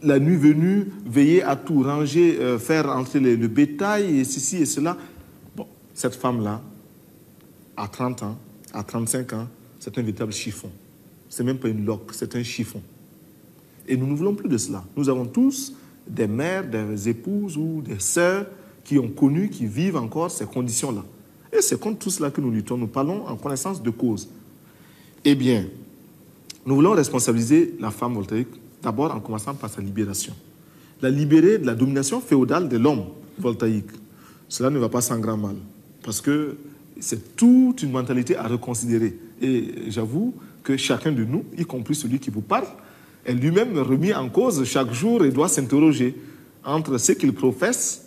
la nuit venue, veiller à tout, ranger, euh, faire entrer le, bétail et ceci et cela. Bon, cette femme-là, à 30 ans, à 35 ans, c'est un véritable chiffon. C'est même pas une loque, c'est un chiffon. Et nous ne voulons plus de cela. Nous avons tous des mères, des épouses ou des sœurs qui ont connu, qui vivent encore ces conditions-là. Et c'est contre tout cela que nous luttons. Nous parlons en connaissance de cause. Eh bien, nous voulons responsabiliser la femme voltaïque D'abord en commençant par sa libération. La libérer de la domination féodale de l'homme voltaïque. Cela ne va pas sans grand mal. Parce que c'est toute une mentalité à reconsidérer. Et j'avoue que chacun de nous, y compris celui qui vous parle, est lui-même remis en cause chaque jour et doit s'interroger entre ce qu'il professe,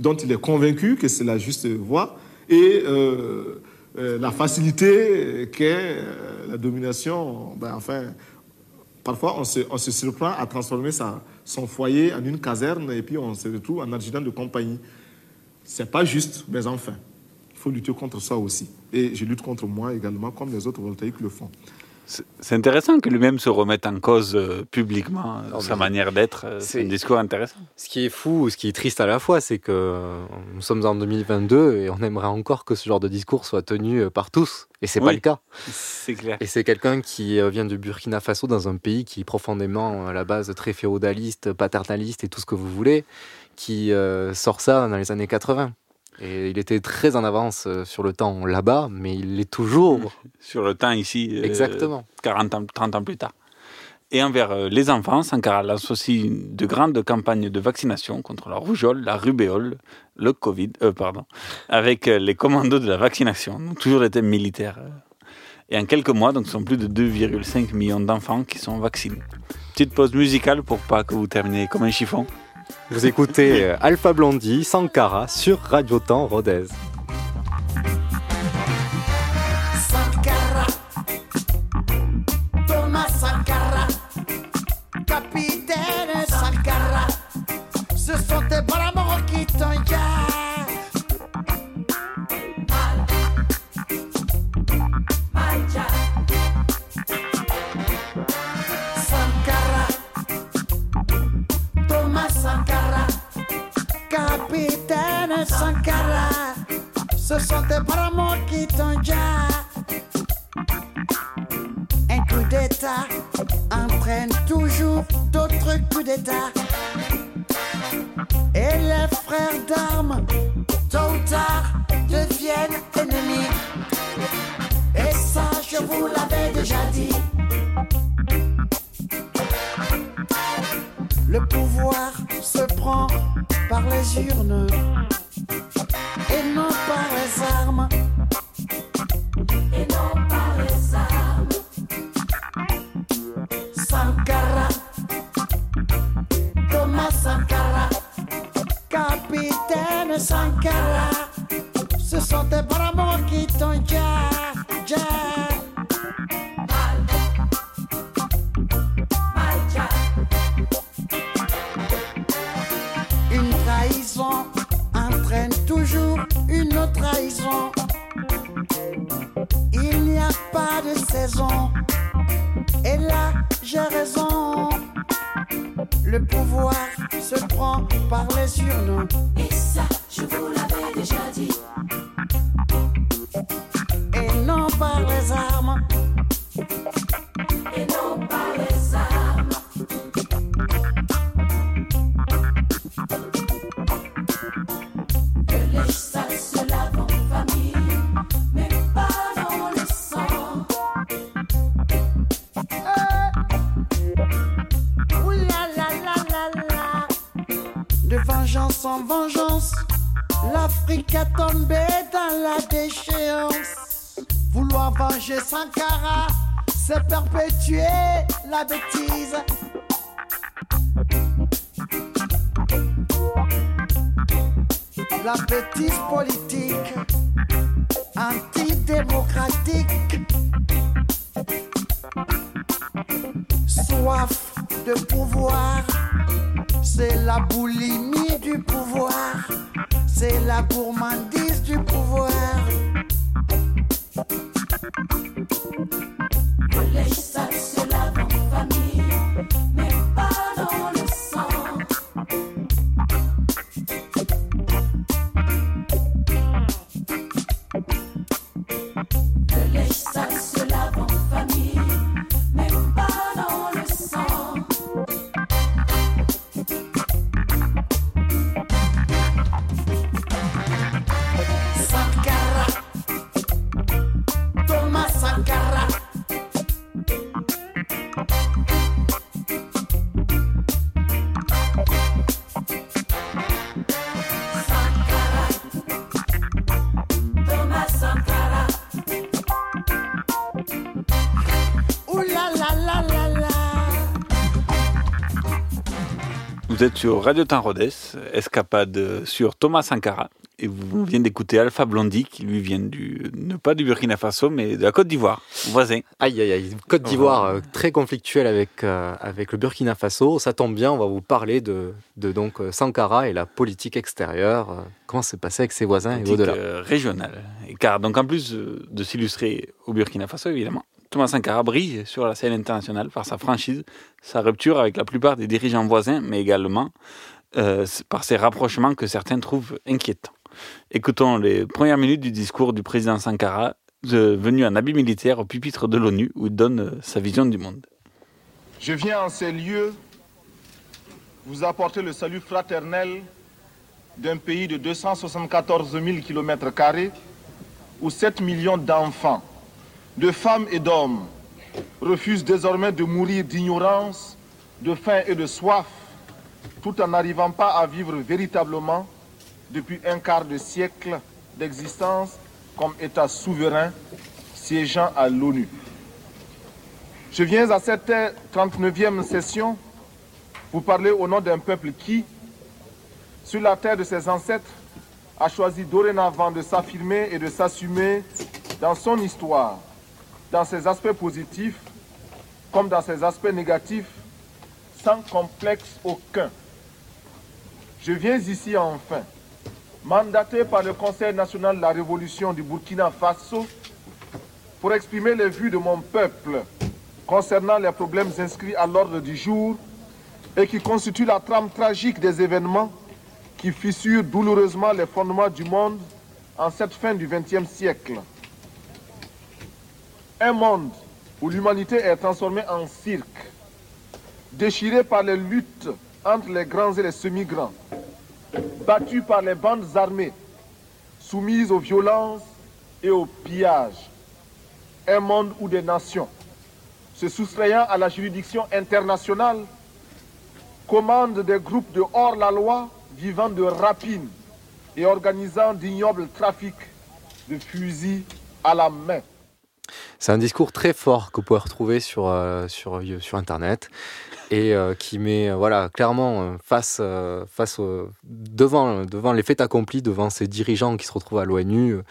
dont il est convaincu que c'est la juste voie, et euh, euh, la facilité qu'est euh, la domination. Ben, enfin, parfois on se, surprend à transformer son foyer en une caserne et puis on se retrouve en adjudant de compagnie. C'est pas juste, mais enfin, il faut lutter contre ça aussi. Et je lutte contre moi également, comme les autres voltaïques le font. C'est intéressant que lui-même se remette en cause euh, publiquement, non, sa manière d'être. Euh, c'est un discours intéressant. Ce qui est fou, ce qui est triste à la fois, c'est que euh, nous sommes en 2022 et on aimerait encore que ce genre de discours soit tenu par tous. Et c'est oui, pas le cas. C'est clair. Et c'est quelqu'un qui vient du Burkina Faso, dans un pays qui est profondément à la base très féodaliste, paternaliste et tout ce que vous voulez, qui sort ça dans les années 80. Et il était très en avance euh, sur le temps là-bas, mais il l'est toujours. [LAUGHS] sur le temps ici. Euh, Exactement. 40 ans, 30 ans plus tard. Et envers euh, les enfants, Sankara lance aussi de grandes campagnes de vaccination contre la rougeole, la rubéole, le Covid, euh, pardon, avec les commandos de la vaccination, toujours des thèmes militaires. Et en quelques mois, donc, ce sont plus de 2,5 millions d'enfants qui sont vaccinés. Petite pause musicale pour pas que vous terminiez comme un chiffon. Vous écoutez euh, Alpha Blondie, Sankara sur Radio Temps Rodez. Sankara, ce sont tes bras qui t'engagent. Un coup d'État entraîne toujours d'autres coups d'État. Et les frères d'armes, tôt ou tard, deviennent ennemis. Et ça, je vous l'avais déjà dit. Le pouvoir se prend par les urnes et non par les armes. Et non par les armes. Sankara, Thomas Sankara, capitaine Sankara, ce sont tes bras qui t'ont Le pouvoir se prend par les urnes. Sankara, c'est perpétuer la bêtise. La bêtise politique, Vous êtes sur Radio Temps escapade sur Thomas Sankara. Et vous venez d'écouter Alpha Blondie, qui lui vient du, ne pas du Burkina Faso, mais de la Côte d'Ivoire, voisin. Aïe, aïe, aïe. Côte d'Ivoire, euh, très conflictuelle avec, euh, avec le Burkina Faso. Ça tombe bien, on va vous parler de, de donc, euh, Sankara et la politique extérieure. euh, comment c'est passé avec ses voisins et au-delà. régionale. Et car donc en plus de s'illustrer au Burkina Faso, évidemment, Thomas Sankara brille sur la scène internationale par sa franchise, sa rupture avec la plupart des dirigeants voisins, mais également euh, par ses rapprochements que certains trouvent inquiétants. Écoutons les premières minutes du discours du président Sankara, venu en habit militaire au pupitre de l'ONU, où il donne euh, sa vision du monde. Je viens en ces lieux vous apporter le salut fraternel d'un pays de 274 000 km où 7 millions d'enfants, de femmes et d'hommes refusent désormais de mourir d'ignorance, de faim et de soif, tout en n'arrivant pas à vivre véritablement depuis un quart de siècle d'existence comme État souverain siégeant à l'ONU. Je viens à cette 39e session vous parler au nom d'un peuple qui, sur la terre de ses ancêtres, a choisi dorénavant de s'affirmer et de s'assumer dans son histoire, dans ses aspects positifs comme dans ses aspects négatifs, sans complexe aucun. Je viens ici enfin, mandaté par le Conseil national de la révolution du Burkina Faso, pour exprimer les vues de mon peuple concernant les problèmes inscrits à l'ordre du jour et qui constituent la trame tragique des événements qui fissurent douloureusement les fondements du monde en cette fin du XXe siècle. Un monde où l'humanité est transformée en cirque, déchiré par les luttes entre les grands et les semi-grands, battu par les bandes armées, soumises aux violences et aux pillages. Un monde où des nations, se soustrayant à la juridiction internationale, commandent des groupes de hors-la-loi vivant de rapines et organisant d'ignobles trafics de fusils à la main. C'est un discours très fort que vous pouvez retrouver sur, euh, sur, sur Internet et euh, qui met euh, voilà, clairement euh, face, euh, face devant, devant les faits accomplis, devant ces dirigeants qui se retrouvent à l'ONU, euh,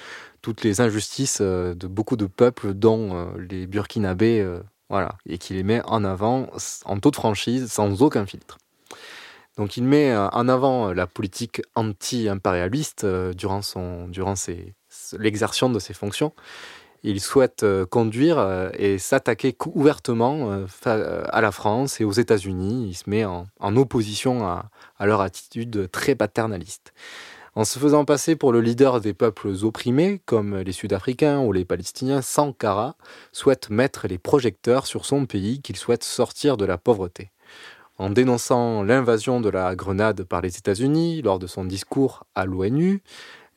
toutes les injustices euh, de beaucoup de peuples, dont euh, les Burkinabés, euh, voilà, et qui les met en avant en toute franchise, sans aucun filtre. Donc il met euh, en avant euh, la politique anti-impérialiste euh, durant, durant l'exertion de ses fonctions. Il souhaite euh, conduire euh, et s'attaquer ouvertement euh, à la France et aux États-Unis. Il se met en, en opposition à, à leur attitude très paternaliste. En se faisant passer pour le leader des peuples opprimés, comme les Sud-Africains ou les Palestiniens, Sankara souhaite mettre les projecteurs sur son pays qu'il souhaite sortir de la pauvreté. En dénonçant l'invasion de la Grenade par les États-Unis lors de son discours à l'ONU,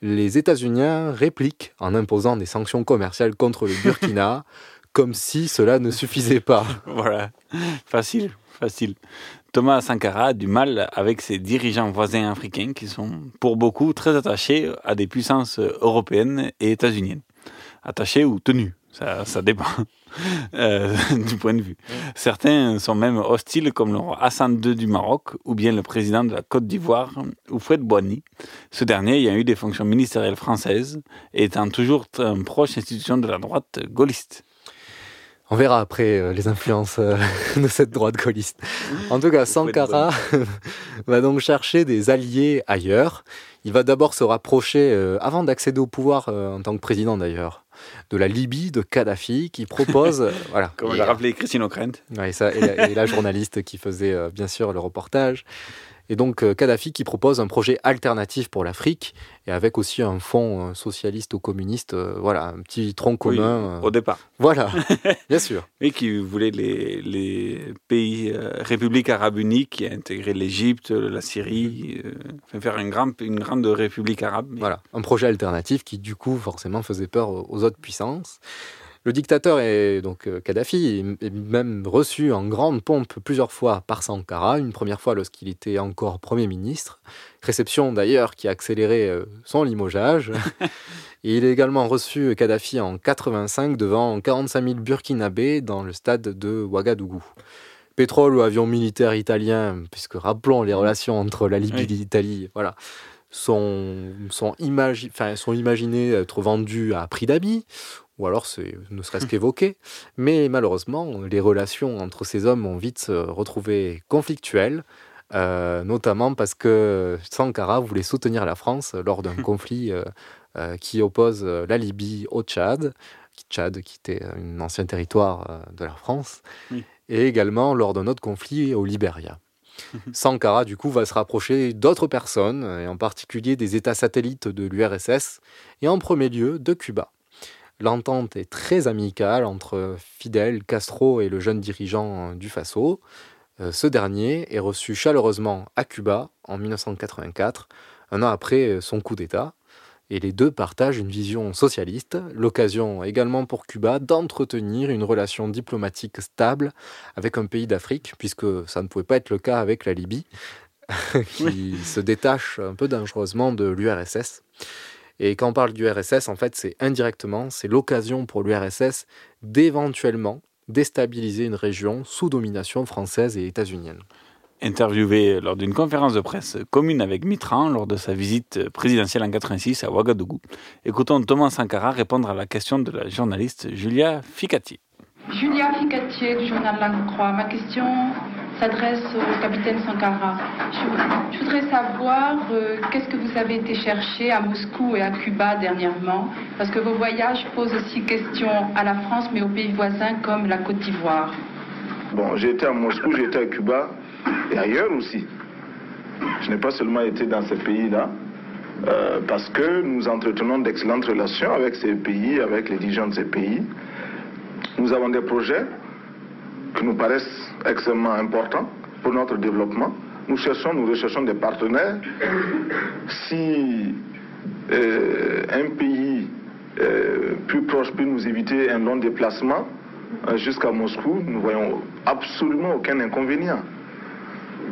les États-Unis répliquent en imposant des sanctions commerciales contre le Burkina, [LAUGHS] comme si cela ne suffisait pas. Voilà, facile, facile. Thomas Sankara a du mal avec ses dirigeants voisins africains qui sont pour beaucoup très attachés à des puissances européennes et états-uniennes. Attachés ou tenus, ça, ça dépend euh, [LAUGHS] du point de vue. Certains sont même hostiles comme le roi Hassan II du Maroc ou bien le président de la Côte d'Ivoire, Oufouette Boigny. Ce dernier ayant eu des fonctions ministérielles françaises et étant toujours une proche institution de la droite gaulliste. On verra après euh, les influences euh, [LAUGHS] de cette droite gaulliste. En tout cas, Sankara [LAUGHS] va donc chercher des alliés ailleurs. Il va d'abord se rapprocher, euh, avant d'accéder au pouvoir en tant que président d'ailleurs, de la Libye, de Kadhafi, qui propose... [LAUGHS] voilà. Comme l'a rappelé Christine O'Krent. Ouais, et, la, et la journaliste qui faisait euh, bien sûr le reportage. Et donc euh, Kadhafi qui propose un projet alternatif pour l'Afrique et avec aussi un fonds euh, socialiste ou communiste, euh, voilà, un petit tronc commun. au départ. Voilà, [LAUGHS] bien sûr. Et qui voulait les, les pays républiques arabes unies, qui a intégré l'Égypte, la Syrie, euh, enfin, faire une grande, une grande république arabe. mais- Voilà, un projet alternatif qui du coup forcément faisait peur aux autres puissances. Le dictateur est donc euh, Kadhafi est même reçu en grande pompe plusieurs fois par Sankara, une première fois lorsqu'il était encore Premier ministre, réception d'ailleurs qui a accéléré euh, son limogeage. [LAUGHS] Il est également reçu Kadhafi en 85 devant 45 000 Burkinabés dans le stade de Ouagadougou. pétrole ou avion militaire italien, puisque rappelons les relations entre la Libye et l'Italie, voilà, sont, sont, imagi- enfin, sont imaginés être vendus à prix d'habit, ou alors c'est ne serait-ce qu'évoqué. [LAUGHS] Mais malheureusement, les relations entre ces hommes ont vite se retrouvé conflictuelles, euh, notamment parce que Sankara voulait soutenir la France lors d'un [LAUGHS] conflit euh, euh, qui oppose la Libye au Tchad, qui- Tchad qui était un ancien territoire de la France, Oui. et également lors d'un autre conflit au Libéria. [LAUGHS] Sankara, du coup, va se rapprocher d'autres personnes, et en particulier des États satellites de l'URSS, et en premier lieu de Cuba. L'entente est très amicale entre Fidel Castro et le jeune dirigeant euh, du Faso. Euh, Ce dernier est reçu chaleureusement à Cuba en 1984, un an après euh, son coup d'État. Et les deux partagent une vision socialiste, l'occasion également pour Cuba d'entretenir une relation diplomatique stable avec un pays d'Afrique, puisque ça ne pouvait pas être le cas avec la Libye, [LAUGHS] qui se détache un peu dangereusement de l'URSS. Et quand on parle du RSS, en fait, c'est indirectement, c'est l'occasion pour l'URSS d'éventuellement déstabiliser une région sous domination française et états-unienne. Interviewé lors d'une conférence de presse commune avec Mitran lors de sa visite présidentielle en 86 à Ouagadougou, écoutons Thomas Sankara répondre à la question de la journaliste Julia Ficati. Julia Ficatier du journal La Croix. Ma question s'adresse au capitaine Sankara. Je, voudrais savoir euh, qu'est-ce que vous avez été chercher à Moscou et à Cuba dernièrement, parce que vos voyages posent aussi question à la France, mais aux pays voisins comme la Côte d'Ivoire. Bon, j'ai été à Moscou, j'ai été à Cuba et ailleurs aussi. Je n'ai pas seulement été dans ces pays-là, euh, parce que nous entretenons d'excellentes relations avec ces pays, avec les dirigeants de ces pays. Nous avons des projets qui nous paraissent extrêmement importants pour notre développement. Nous cherchons, nous recherchons des partenaires. Si euh, un pays euh, plus proche peut nous éviter un long déplacement euh, jusqu'à Moscou, nous voyons absolument aucun inconvénient.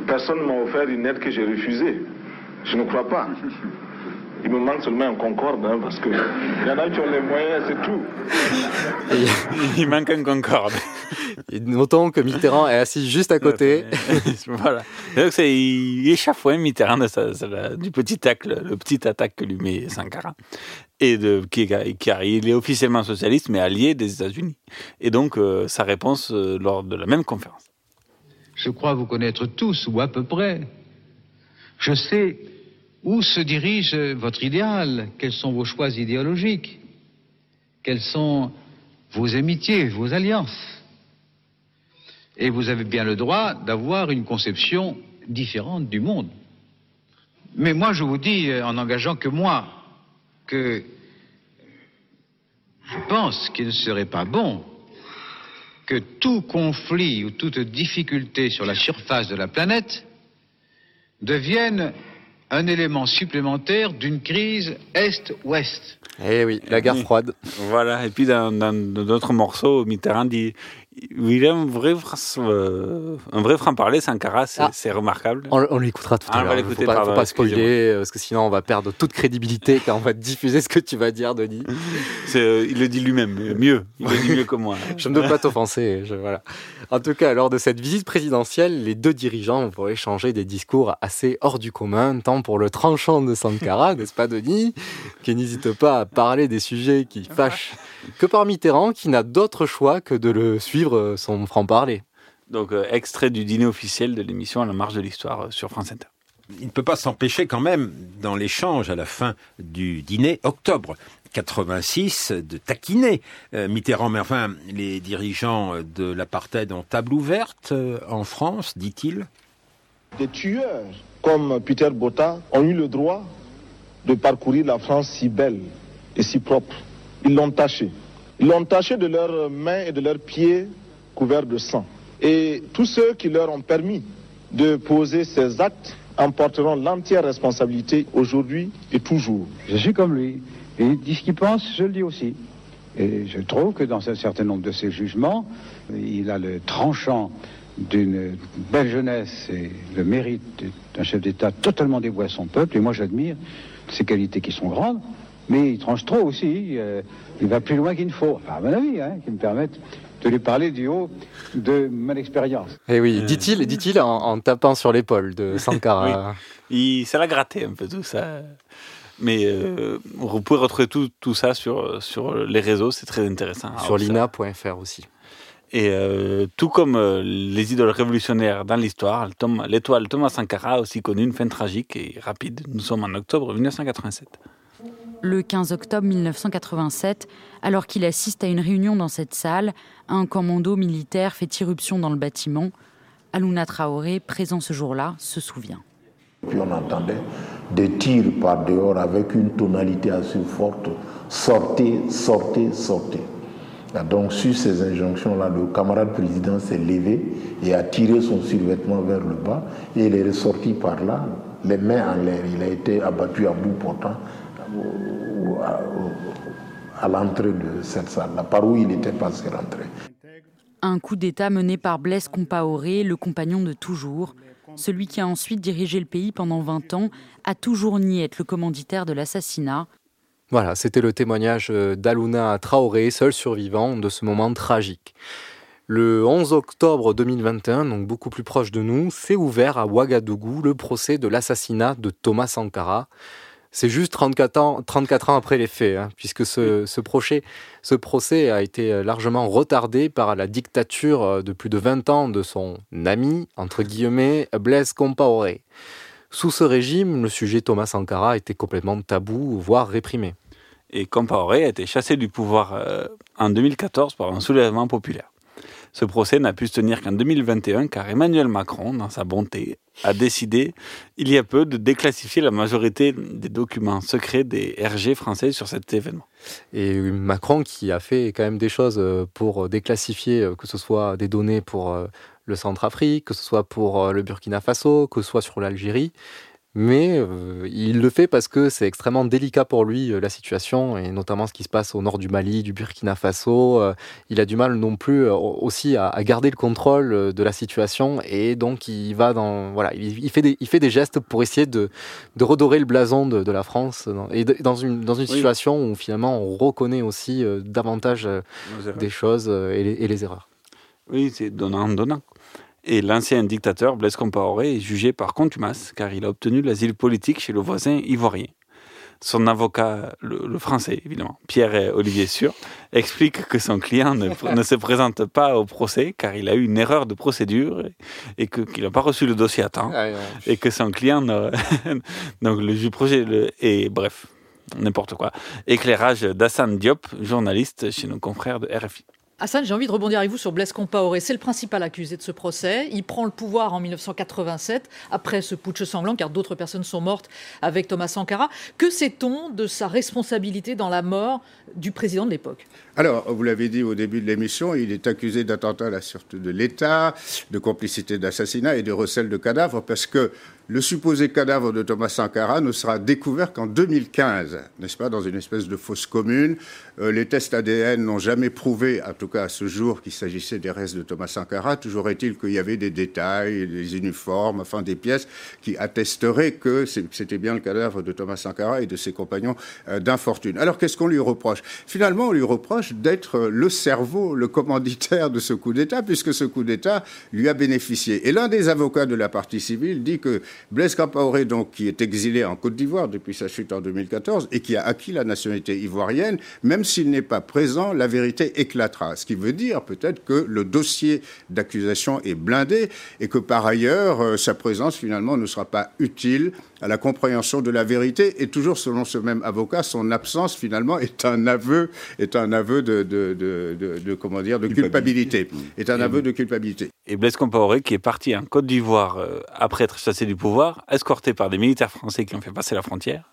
Personne ne m'a offert une aide que j'ai refusée. Je ne crois pas. Il me manque seulement un Concorde, hein, parce qu'il y en a qui ont les moyens, c'est tout. Il manque un Concorde. Et notons que Mitterrand est assis juste à côté. [LAUGHS] voilà. Donc c'est il échafouin Mitterrand de sa- sa- du petit tacle, le petit attaque que lui met Sankara. Et de, qui, qui il est officiellement socialiste, mais allié des États-Unis. Et donc euh, sa réponse euh, lors de la même conférence. Je crois vous connaître tous, ou à peu près. Je sais où se dirige votre idéal, quels sont vos choix idéologiques, quelles sont vos amitiés, vos alliances? Et vous avez bien le droit d'avoir une conception différente du monde. Mais moi, je vous dis, euh, en engageant que moi, que je pense qu'il ne serait pas bon que tout conflit ou toute difficulté sur la surface de la planète devienne un élément supplémentaire d'une crise Est-Ouest. Eh oui, la guerre froide. Voilà. Et puis dans dans d'autres morceaux, Mitterrand dit il est un vrai, fr- euh, un vrai franc-parler, Sankara, c'est Ah. remarquable. On, on l'écoutera tout Ah, à on va l'heure. l'écouter, faut pas, pardon, faut pas excusez-moi. spoiler, euh, parce que sinon on va perdre toute crédibilité quand on va diffuser ce que tu vas dire, Denis. [LAUGHS] Euh, il le dit lui-même, mieux. Il le dit mieux que moi. [LAUGHS] je ne veux pas t'offenser. Voilà. En tout cas, lors de cette visite présidentielle, les deux dirigeants vont échanger des discours assez hors du commun, tant pour le tranchant de Sankara, [LAUGHS] n'est-ce pas, Denis, qui n'hésite pas à parler des sujets qui fâchent, que par Mitterrand, qui n'a d'autre choix que de le suivre euh, son franc-parler. Donc, euh, extrait du dîner officiel de l'émission à la marge de l'histoire euh, sur France Inter. Il ne peut pas s'empêcher quand même, dans l'échange à la fin du dîner, octobre 86, de taquiner euh, Mitterrand. Mais enfin, les dirigeants de l'apartheid ont table ouverte euh, en France, dit-il. Des tueurs comme Peter Botta ont eu le droit de parcourir la France si belle et si propre. Ils l'ont taché. Ils l'ont taché de leurs mains et de leurs pieds couverts de sang. Et tous ceux qui leur ont permis de poser ces actes en porteront l'entière responsabilité aujourd'hui et toujours. Je suis comme lui. Et il dit ce qu'il pense, je le dis aussi. Et je trouve que dans un certain nombre de ses jugements, il a le tranchant d'une belle jeunesse et le mérite d'un chef d'État totalement dévoué à son peuple. Et moi, j'admire ses qualités qui sont grandes, mais il tranche trop aussi. euh, il va plus loin qu'il ne faut, enfin, à mon avis, hein, qui me permettent. de lui parler du haut de mon expérience. Et Eh oui, dit-il, dit-il en, en tapant sur l'épaule de [LAUGHS] Sankara. Il, ça l'a gratté un peu tout ça. Mais euh, vous pouvez retrouver tout, tout ça sur, sur les réseaux, c'est très intéressant. Sur ça- l'ina.fr aussi. Et euh, tout comme euh, les idoles révolutionnaires dans l'histoire, l'étoile Thomas Sankara a aussi connu une fin tragique et rapide. Nous sommes en octobre 1987. Le 15 octobre 1987, alors qu'il assiste à une réunion dans cette salle, un commando militaire fait irruption dans le bâtiment. Aluna Traoré, présent ce jour-là, se souvient. Puis on entendait des tirs par dehors avec une tonalité assez forte. Sortez, sortez, sortez. Et donc sur ces injonctions-là, le camarade président s'est levé et a tiré son survêtement vers le bas et il est ressorti par là, les mains en l'air. Il a été abattu à bout portant à, l'entrée de cette salle, par où il était passé rentrer. Un coup d'État mené par Blaise Compaoré, le compagnon de toujours. Celui qui a ensuite dirigé le pays pendant 20 ans a toujours nié être le commanditaire de l'assassinat. Voilà, c'était le témoignage euh, d'Aluna Traoré, seul survivant de ce moment tragique. Le 11 octobre 2021, donc beaucoup plus proche de nous, s'est ouvert à Ouagadougou le procès de l'assassinat de Thomas Sankara. C'est juste 34 ans, 34 ans après les faits, hein, puisque ce, ce, procès, ce procès a été largement retardé par la dictature euh, de plus de 20 ans de son ami, entre guillemets, Blaise Compaoré. Sous ce régime, le sujet Thomas Sankara était complètement tabou, voire réprimé. Et Compaoré a été chassé du pouvoir euh, en 2014 par un soulèvement populaire. Ce procès n'a pu se tenir qu'en 2021 car Emmanuel Macron, dans sa bonté, a décidé il y a peu de déclassifier la majorité des documents secrets des RG français sur cet événement. Et Macron qui a fait quand même des choses pour déclassifier, que ce soit des données pour le Centrafrique, que ce soit pour le Burkina Faso, que ce soit sur l'Algérie. Mais euh, il le fait parce que c'est extrêmement délicat pour lui euh, la situation et notamment ce qui se passe au nord du Mali, du Burkina Faso. Euh, il a du mal non plus aussi à, à, garder le contrôle de la situation et donc il va dans voilà, il, il, fait des il fait des gestes pour essayer de, de redorer le blason de, de la France et de, dans une dans une oui. situation où finalement on reconnaît aussi davantage des choses et les, et les erreurs. Oui, c'est donnant donnant. Et l'ancien dictateur Blaise Compaoré est jugé par contumace car il a obtenu l'asile politique chez le voisin ivoirien. Son avocat, le, le français évidemment, Pierre-Olivier Sûr, explique que son client ne, [LAUGHS] ne, se présente pas au procès car il a eu une erreur de procédure et, et qu'il n'a pas reçu le dossier à temps ah, et que son client... Ne... [LAUGHS] Donc le juge projet... Le... Et bref, n'importe quoi. Éclairage d'Assane Diop, journaliste chez nos confrères de RFI. Hassan, j'ai envie de rebondir avec vous sur Blaise Compaoré. C'est le principal accusé de ce procès. Il prend le pouvoir en 1987, après ce putsch sanglant, car d'autres personnes sont mortes avec Thomas Sankara. Que sait-on de sa responsabilité dans la mort du président de l'époque? Alors, vous l'avez dit au début de l'émission, il est accusé d'attentat à la sûreté de l'État, de complicité d'assassinat et de recel de cadavres, parce que le supposé cadavre de Thomas Sankara ne sera découvert qu'en 2015, n'est-ce pas, dans une espèce de fosse commune. Euh, les tests ADN n'ont jamais prouvé, en tout cas à ce jour, qu'il s'agissait des restes de Thomas Sankara. Toujours est-il qu'il y avait des détails, des uniformes, enfin des pièces qui attesteraient que c'était bien le cadavre de Thomas Sankara et de ses compagnons euh, d'infortune. Alors qu'est-ce qu'on lui reproche? Finalement, on lui reproche d'être le cerveau, le commanditaire de ce coup d'État, puisque ce coup d'État lui a bénéficié. Et l'un des avocats de la partie civile dit que Blaise Compaoré, donc, qui est exilé en Côte d'Ivoire depuis sa chute en 2014 et qui a acquis la nationalité ivoirienne, même s'il n'est pas présent, la vérité éclatera. Ce qui veut dire peut-être que le dossier d'accusation est blindé et que par ailleurs, euh, sa présence finalement ne sera pas utile à la compréhension de la vérité. Et toujours selon ce même avocat, son absence finalement [LAUGHS] est un aveu, est un aveu de, de, de, de, de comment dire, de culpabilité. Est un et, aveu de culpabilité. Et Blaise Compaoré, qui est parti en Côte d'Ivoire euh, après être chassé du pouvoir, escorté par des militaires français qui ont fait passer la frontière,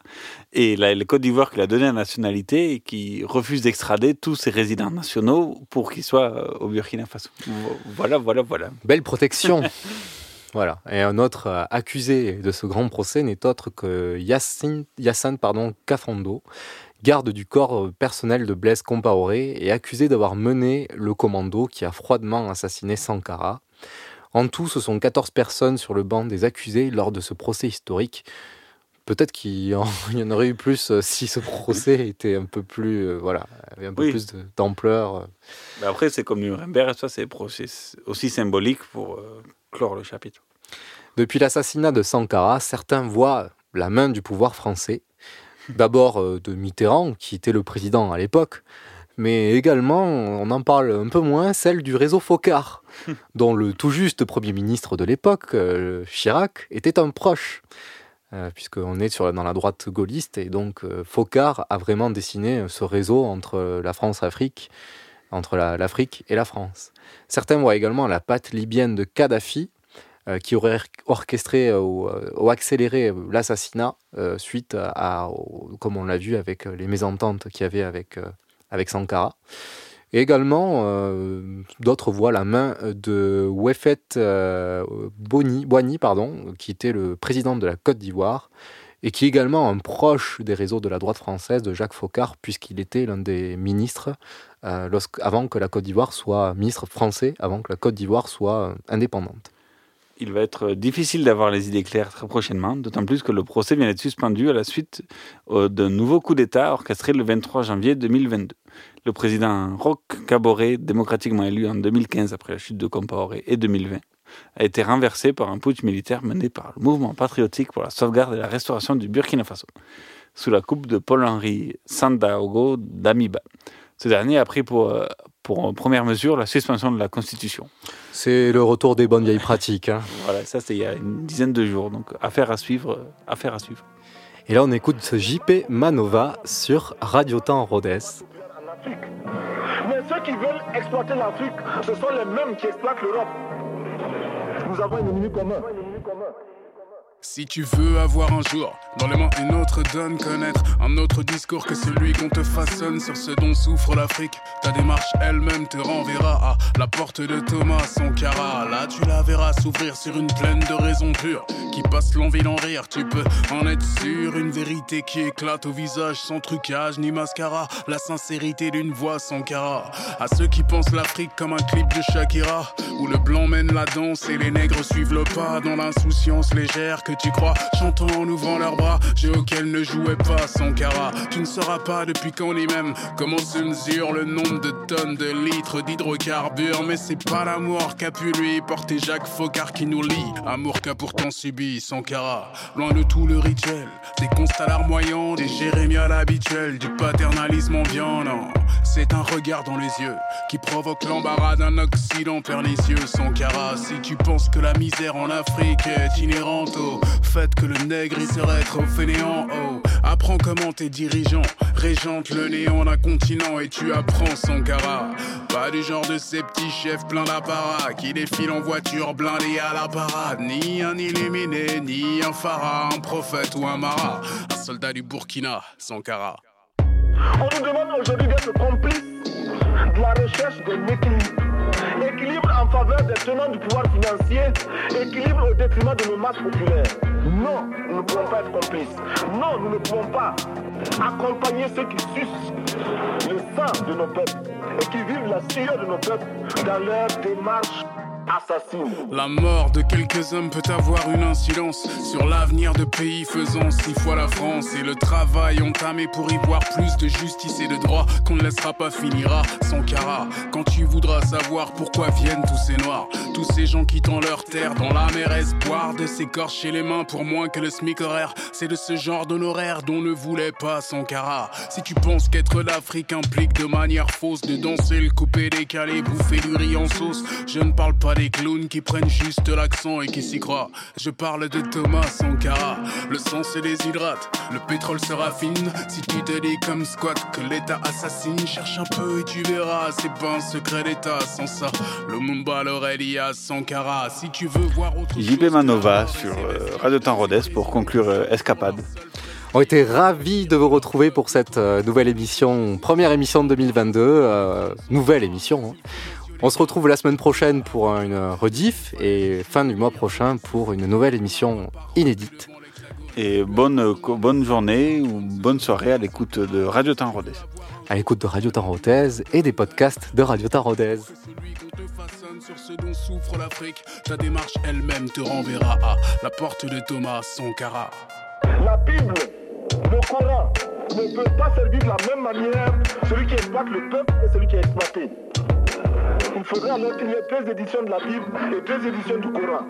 et la, Côte d'Ivoire qui lui a donné la nationalité et qui refuse d'extrader tous ses résidents nationaux pour qu'ils soient euh, au Burkina Faso. Voilà, voilà, voilà. Belle protection. [LAUGHS] Voilà. Et un autre euh, accusé de ce grand procès n'est autre que Yassine, Yassine pardon, garde du corps personnel de Blaise Compaoré et accusé d'avoir mené le commando qui a froidement assassiné Sankara. En tout, ce sont 14 personnes sur le banc des accusés lors de ce procès historique. peut-être qu'il [LAUGHS] y en aurait eu plus euh, si ce procès était un peu plus, euh, voilà, avait un peu Oui. plus d'ampleur. Après, c'est comme Nuremberg, ça, c'est aussi symbolique pour euh, clore le chapitre. Depuis l'assassinat de Sankara, certains voient la main du pouvoir français. D'abord euh, de Mitterrand, qui était le président à l'époque, mais également, on en parle un peu moins, celle du réseau Focard, [LAUGHS] dont le tout juste Premier ministre de l'époque, euh, Chirac, était un proche. Euh, puisqu'on est sur, dans la droite gaulliste, et donc Focard a vraiment dessiné ce réseau entre la France-Afrique, entre la- l'Afrique et la France. Certains voient également la patte libyenne de Kadhafi, euh, qui aurait orchestré euh, ou, euh, ou accéléré l'assassinat suite à, comme on l'a vu avec les mésententes qu'il y avait avec, avec Sankara. Et également, d'autres voient la main de Wefet Boni, Boigny, pardon, qui était le président de la Côte d'Ivoire et qui est également un proche des réseaux de la droite française de Jacques Faucard, puisqu'il était l'un des ministres euh, avant que la Côte d'Ivoire soit ministre français, avant que la Côte d'Ivoire soit euh, indépendante. Il va être difficile d'avoir les idées claires très prochainement, d'autant plus que le procès vient d'être suspendu à la suite euh, d'un nouveau coup d'État orchestré le 23 janvier 2022. Le président Roch Kaboré, démocratiquement élu en 2015 après la chute de Compaoré et 2020, a été renversé par un putsch militaire mené par le mouvement patriotique pour la sauvegarde et la restauration du Burkina Faso, sous la coupe de Paul-Henri Sandaogo Damiba. Ce dernier a pris pour, euh, pour première mesure la suspension de la Constitution. C'est le retour des bonnes vieilles pratiques. hein. Voilà, ça c'était il y a une dizaine de jours, donc affaire à suivre, euh, affaire à suivre. Et là, on écoute ce JP Manova sur Radio Temps Rhodes. Mais ceux qui veulent exploiter l'Afrique, ce sont les mêmes qui exploitent l'Europe. Nous avons un ennemi commun. Si tu veux avoir un jour dans les mains une autre donne, connaître un autre discours que celui qu'on te façonne sur ce dont souffre l'Afrique, ta démarche elle-même te renverra à la porte de Thomas Sankara. Là, tu la verras s'ouvrir sur une plaine de raisons pures qui passe l'envie d'en rire. Tu peux en être sûr, une vérité qui éclate au visage sans trucage ni mascara. La sincérité d'une voix Sankara. À ceux qui pensent l'Afrique comme un clip de Shakira, où le blanc mène la danse et les nègres suivent le pas dans l'insouciance légère que tu crois, chantant en ouvrant leurs bras, jeu auquel ne jouait pas Sankara. Tu ne sauras pas depuis quand ni même comment se mesure le nombre de tonnes de litres d'hydrocarbures, mais c'est pas l'amour qu'a pu lui porter Jacques Faucard qui nous lie. Amour qu'a pourtant subi Sankara. Loin de tout le rituel, des constats larmoyants, des jérémiades habituels, du paternalisme ambiant, non. C'est un regard dans les yeux qui provoque l'embarras d'un Occident pernicieux. Sankara, si tu penses que la misère en Afrique est inhérente au fait que le nègre il serait trop fainéant, oh, apprends comment tes dirigeants régentent le néant d'un continent et tu apprends Sankara. Pas du genre de ces petits chefs pleins d'apparat qui défilent en voiture blindée à la parade. Ni un illuminé, ni un pharaon, un prophète ou un marat. Un soldat du Burkina, Sankara. On nous demande aujourd'hui d'être complices de la recherche de l'équilibre. Équilibre en faveur des tenants du pouvoir financier, équilibre au détriment de nos masses populaires. Non, nous ne pouvons pas être complices. Non, nous ne pouvons pas accompagner ceux qui sucent le sang de nos peuples et qui vivent la sueur de nos peuples dans leur démarche La mort de quelques hommes peut avoir une incidence sur l'avenir de pays faisant six fois la France et le travail entamé pour y voir plus de justice et de droit qu'on ne laissera pas finira sans cara. Quand tu voudras savoir pourquoi viennent tous ces noirs, tous ces gens quittant leur terre dans la mer espoir de s'écorcher les mains pour moins que le SMIC horaire, c'est de ce genre d'honoraire dont ne voulait pas Sankara. Si tu penses qu'être l'Afrique implique de manière fausse de danser le coupé décalé, bouffer du riz en sauce, je ne parle pas des clowns qui prennent juste l'accent et qui s'y croient. Je parle de Thomas Sankara. Le sang se déshydrate, le pétrole se raffine. Si tu te dis comme squat que l'État assassine, cherche un peu et tu verras. C'est pas un secret d'État. Sans ça, le Mumba à Sankara. Si tu veux voir autre JP Manova sur euh, Radio Temps Rhodes pour conclure euh, Escapade. On était ravis de vous retrouver pour cette euh, nouvelle émission, première émission de 2022, euh, nouvelle émission. hein. On se retrouve la semaine prochaine pour une rediff et fin du mois prochain pour une nouvelle émission inédite. Et bonne, bonne journée ou bonne soirée à l'écoute de Radio Rhodes. À l'écoute de Radio Tarotèse et des podcasts de Radio Tarotèse. sur ce dont souffre l'Afrique, ta démarche elle-même te renverra à la porte de Thomas Sankara. La pile Coran ne peut pas servir de la même manière celui qui exploite le peuple et celui qui est exploité il faudra alors qu'il y ait 13 éditions de la Bible et 13 éditions du Coran.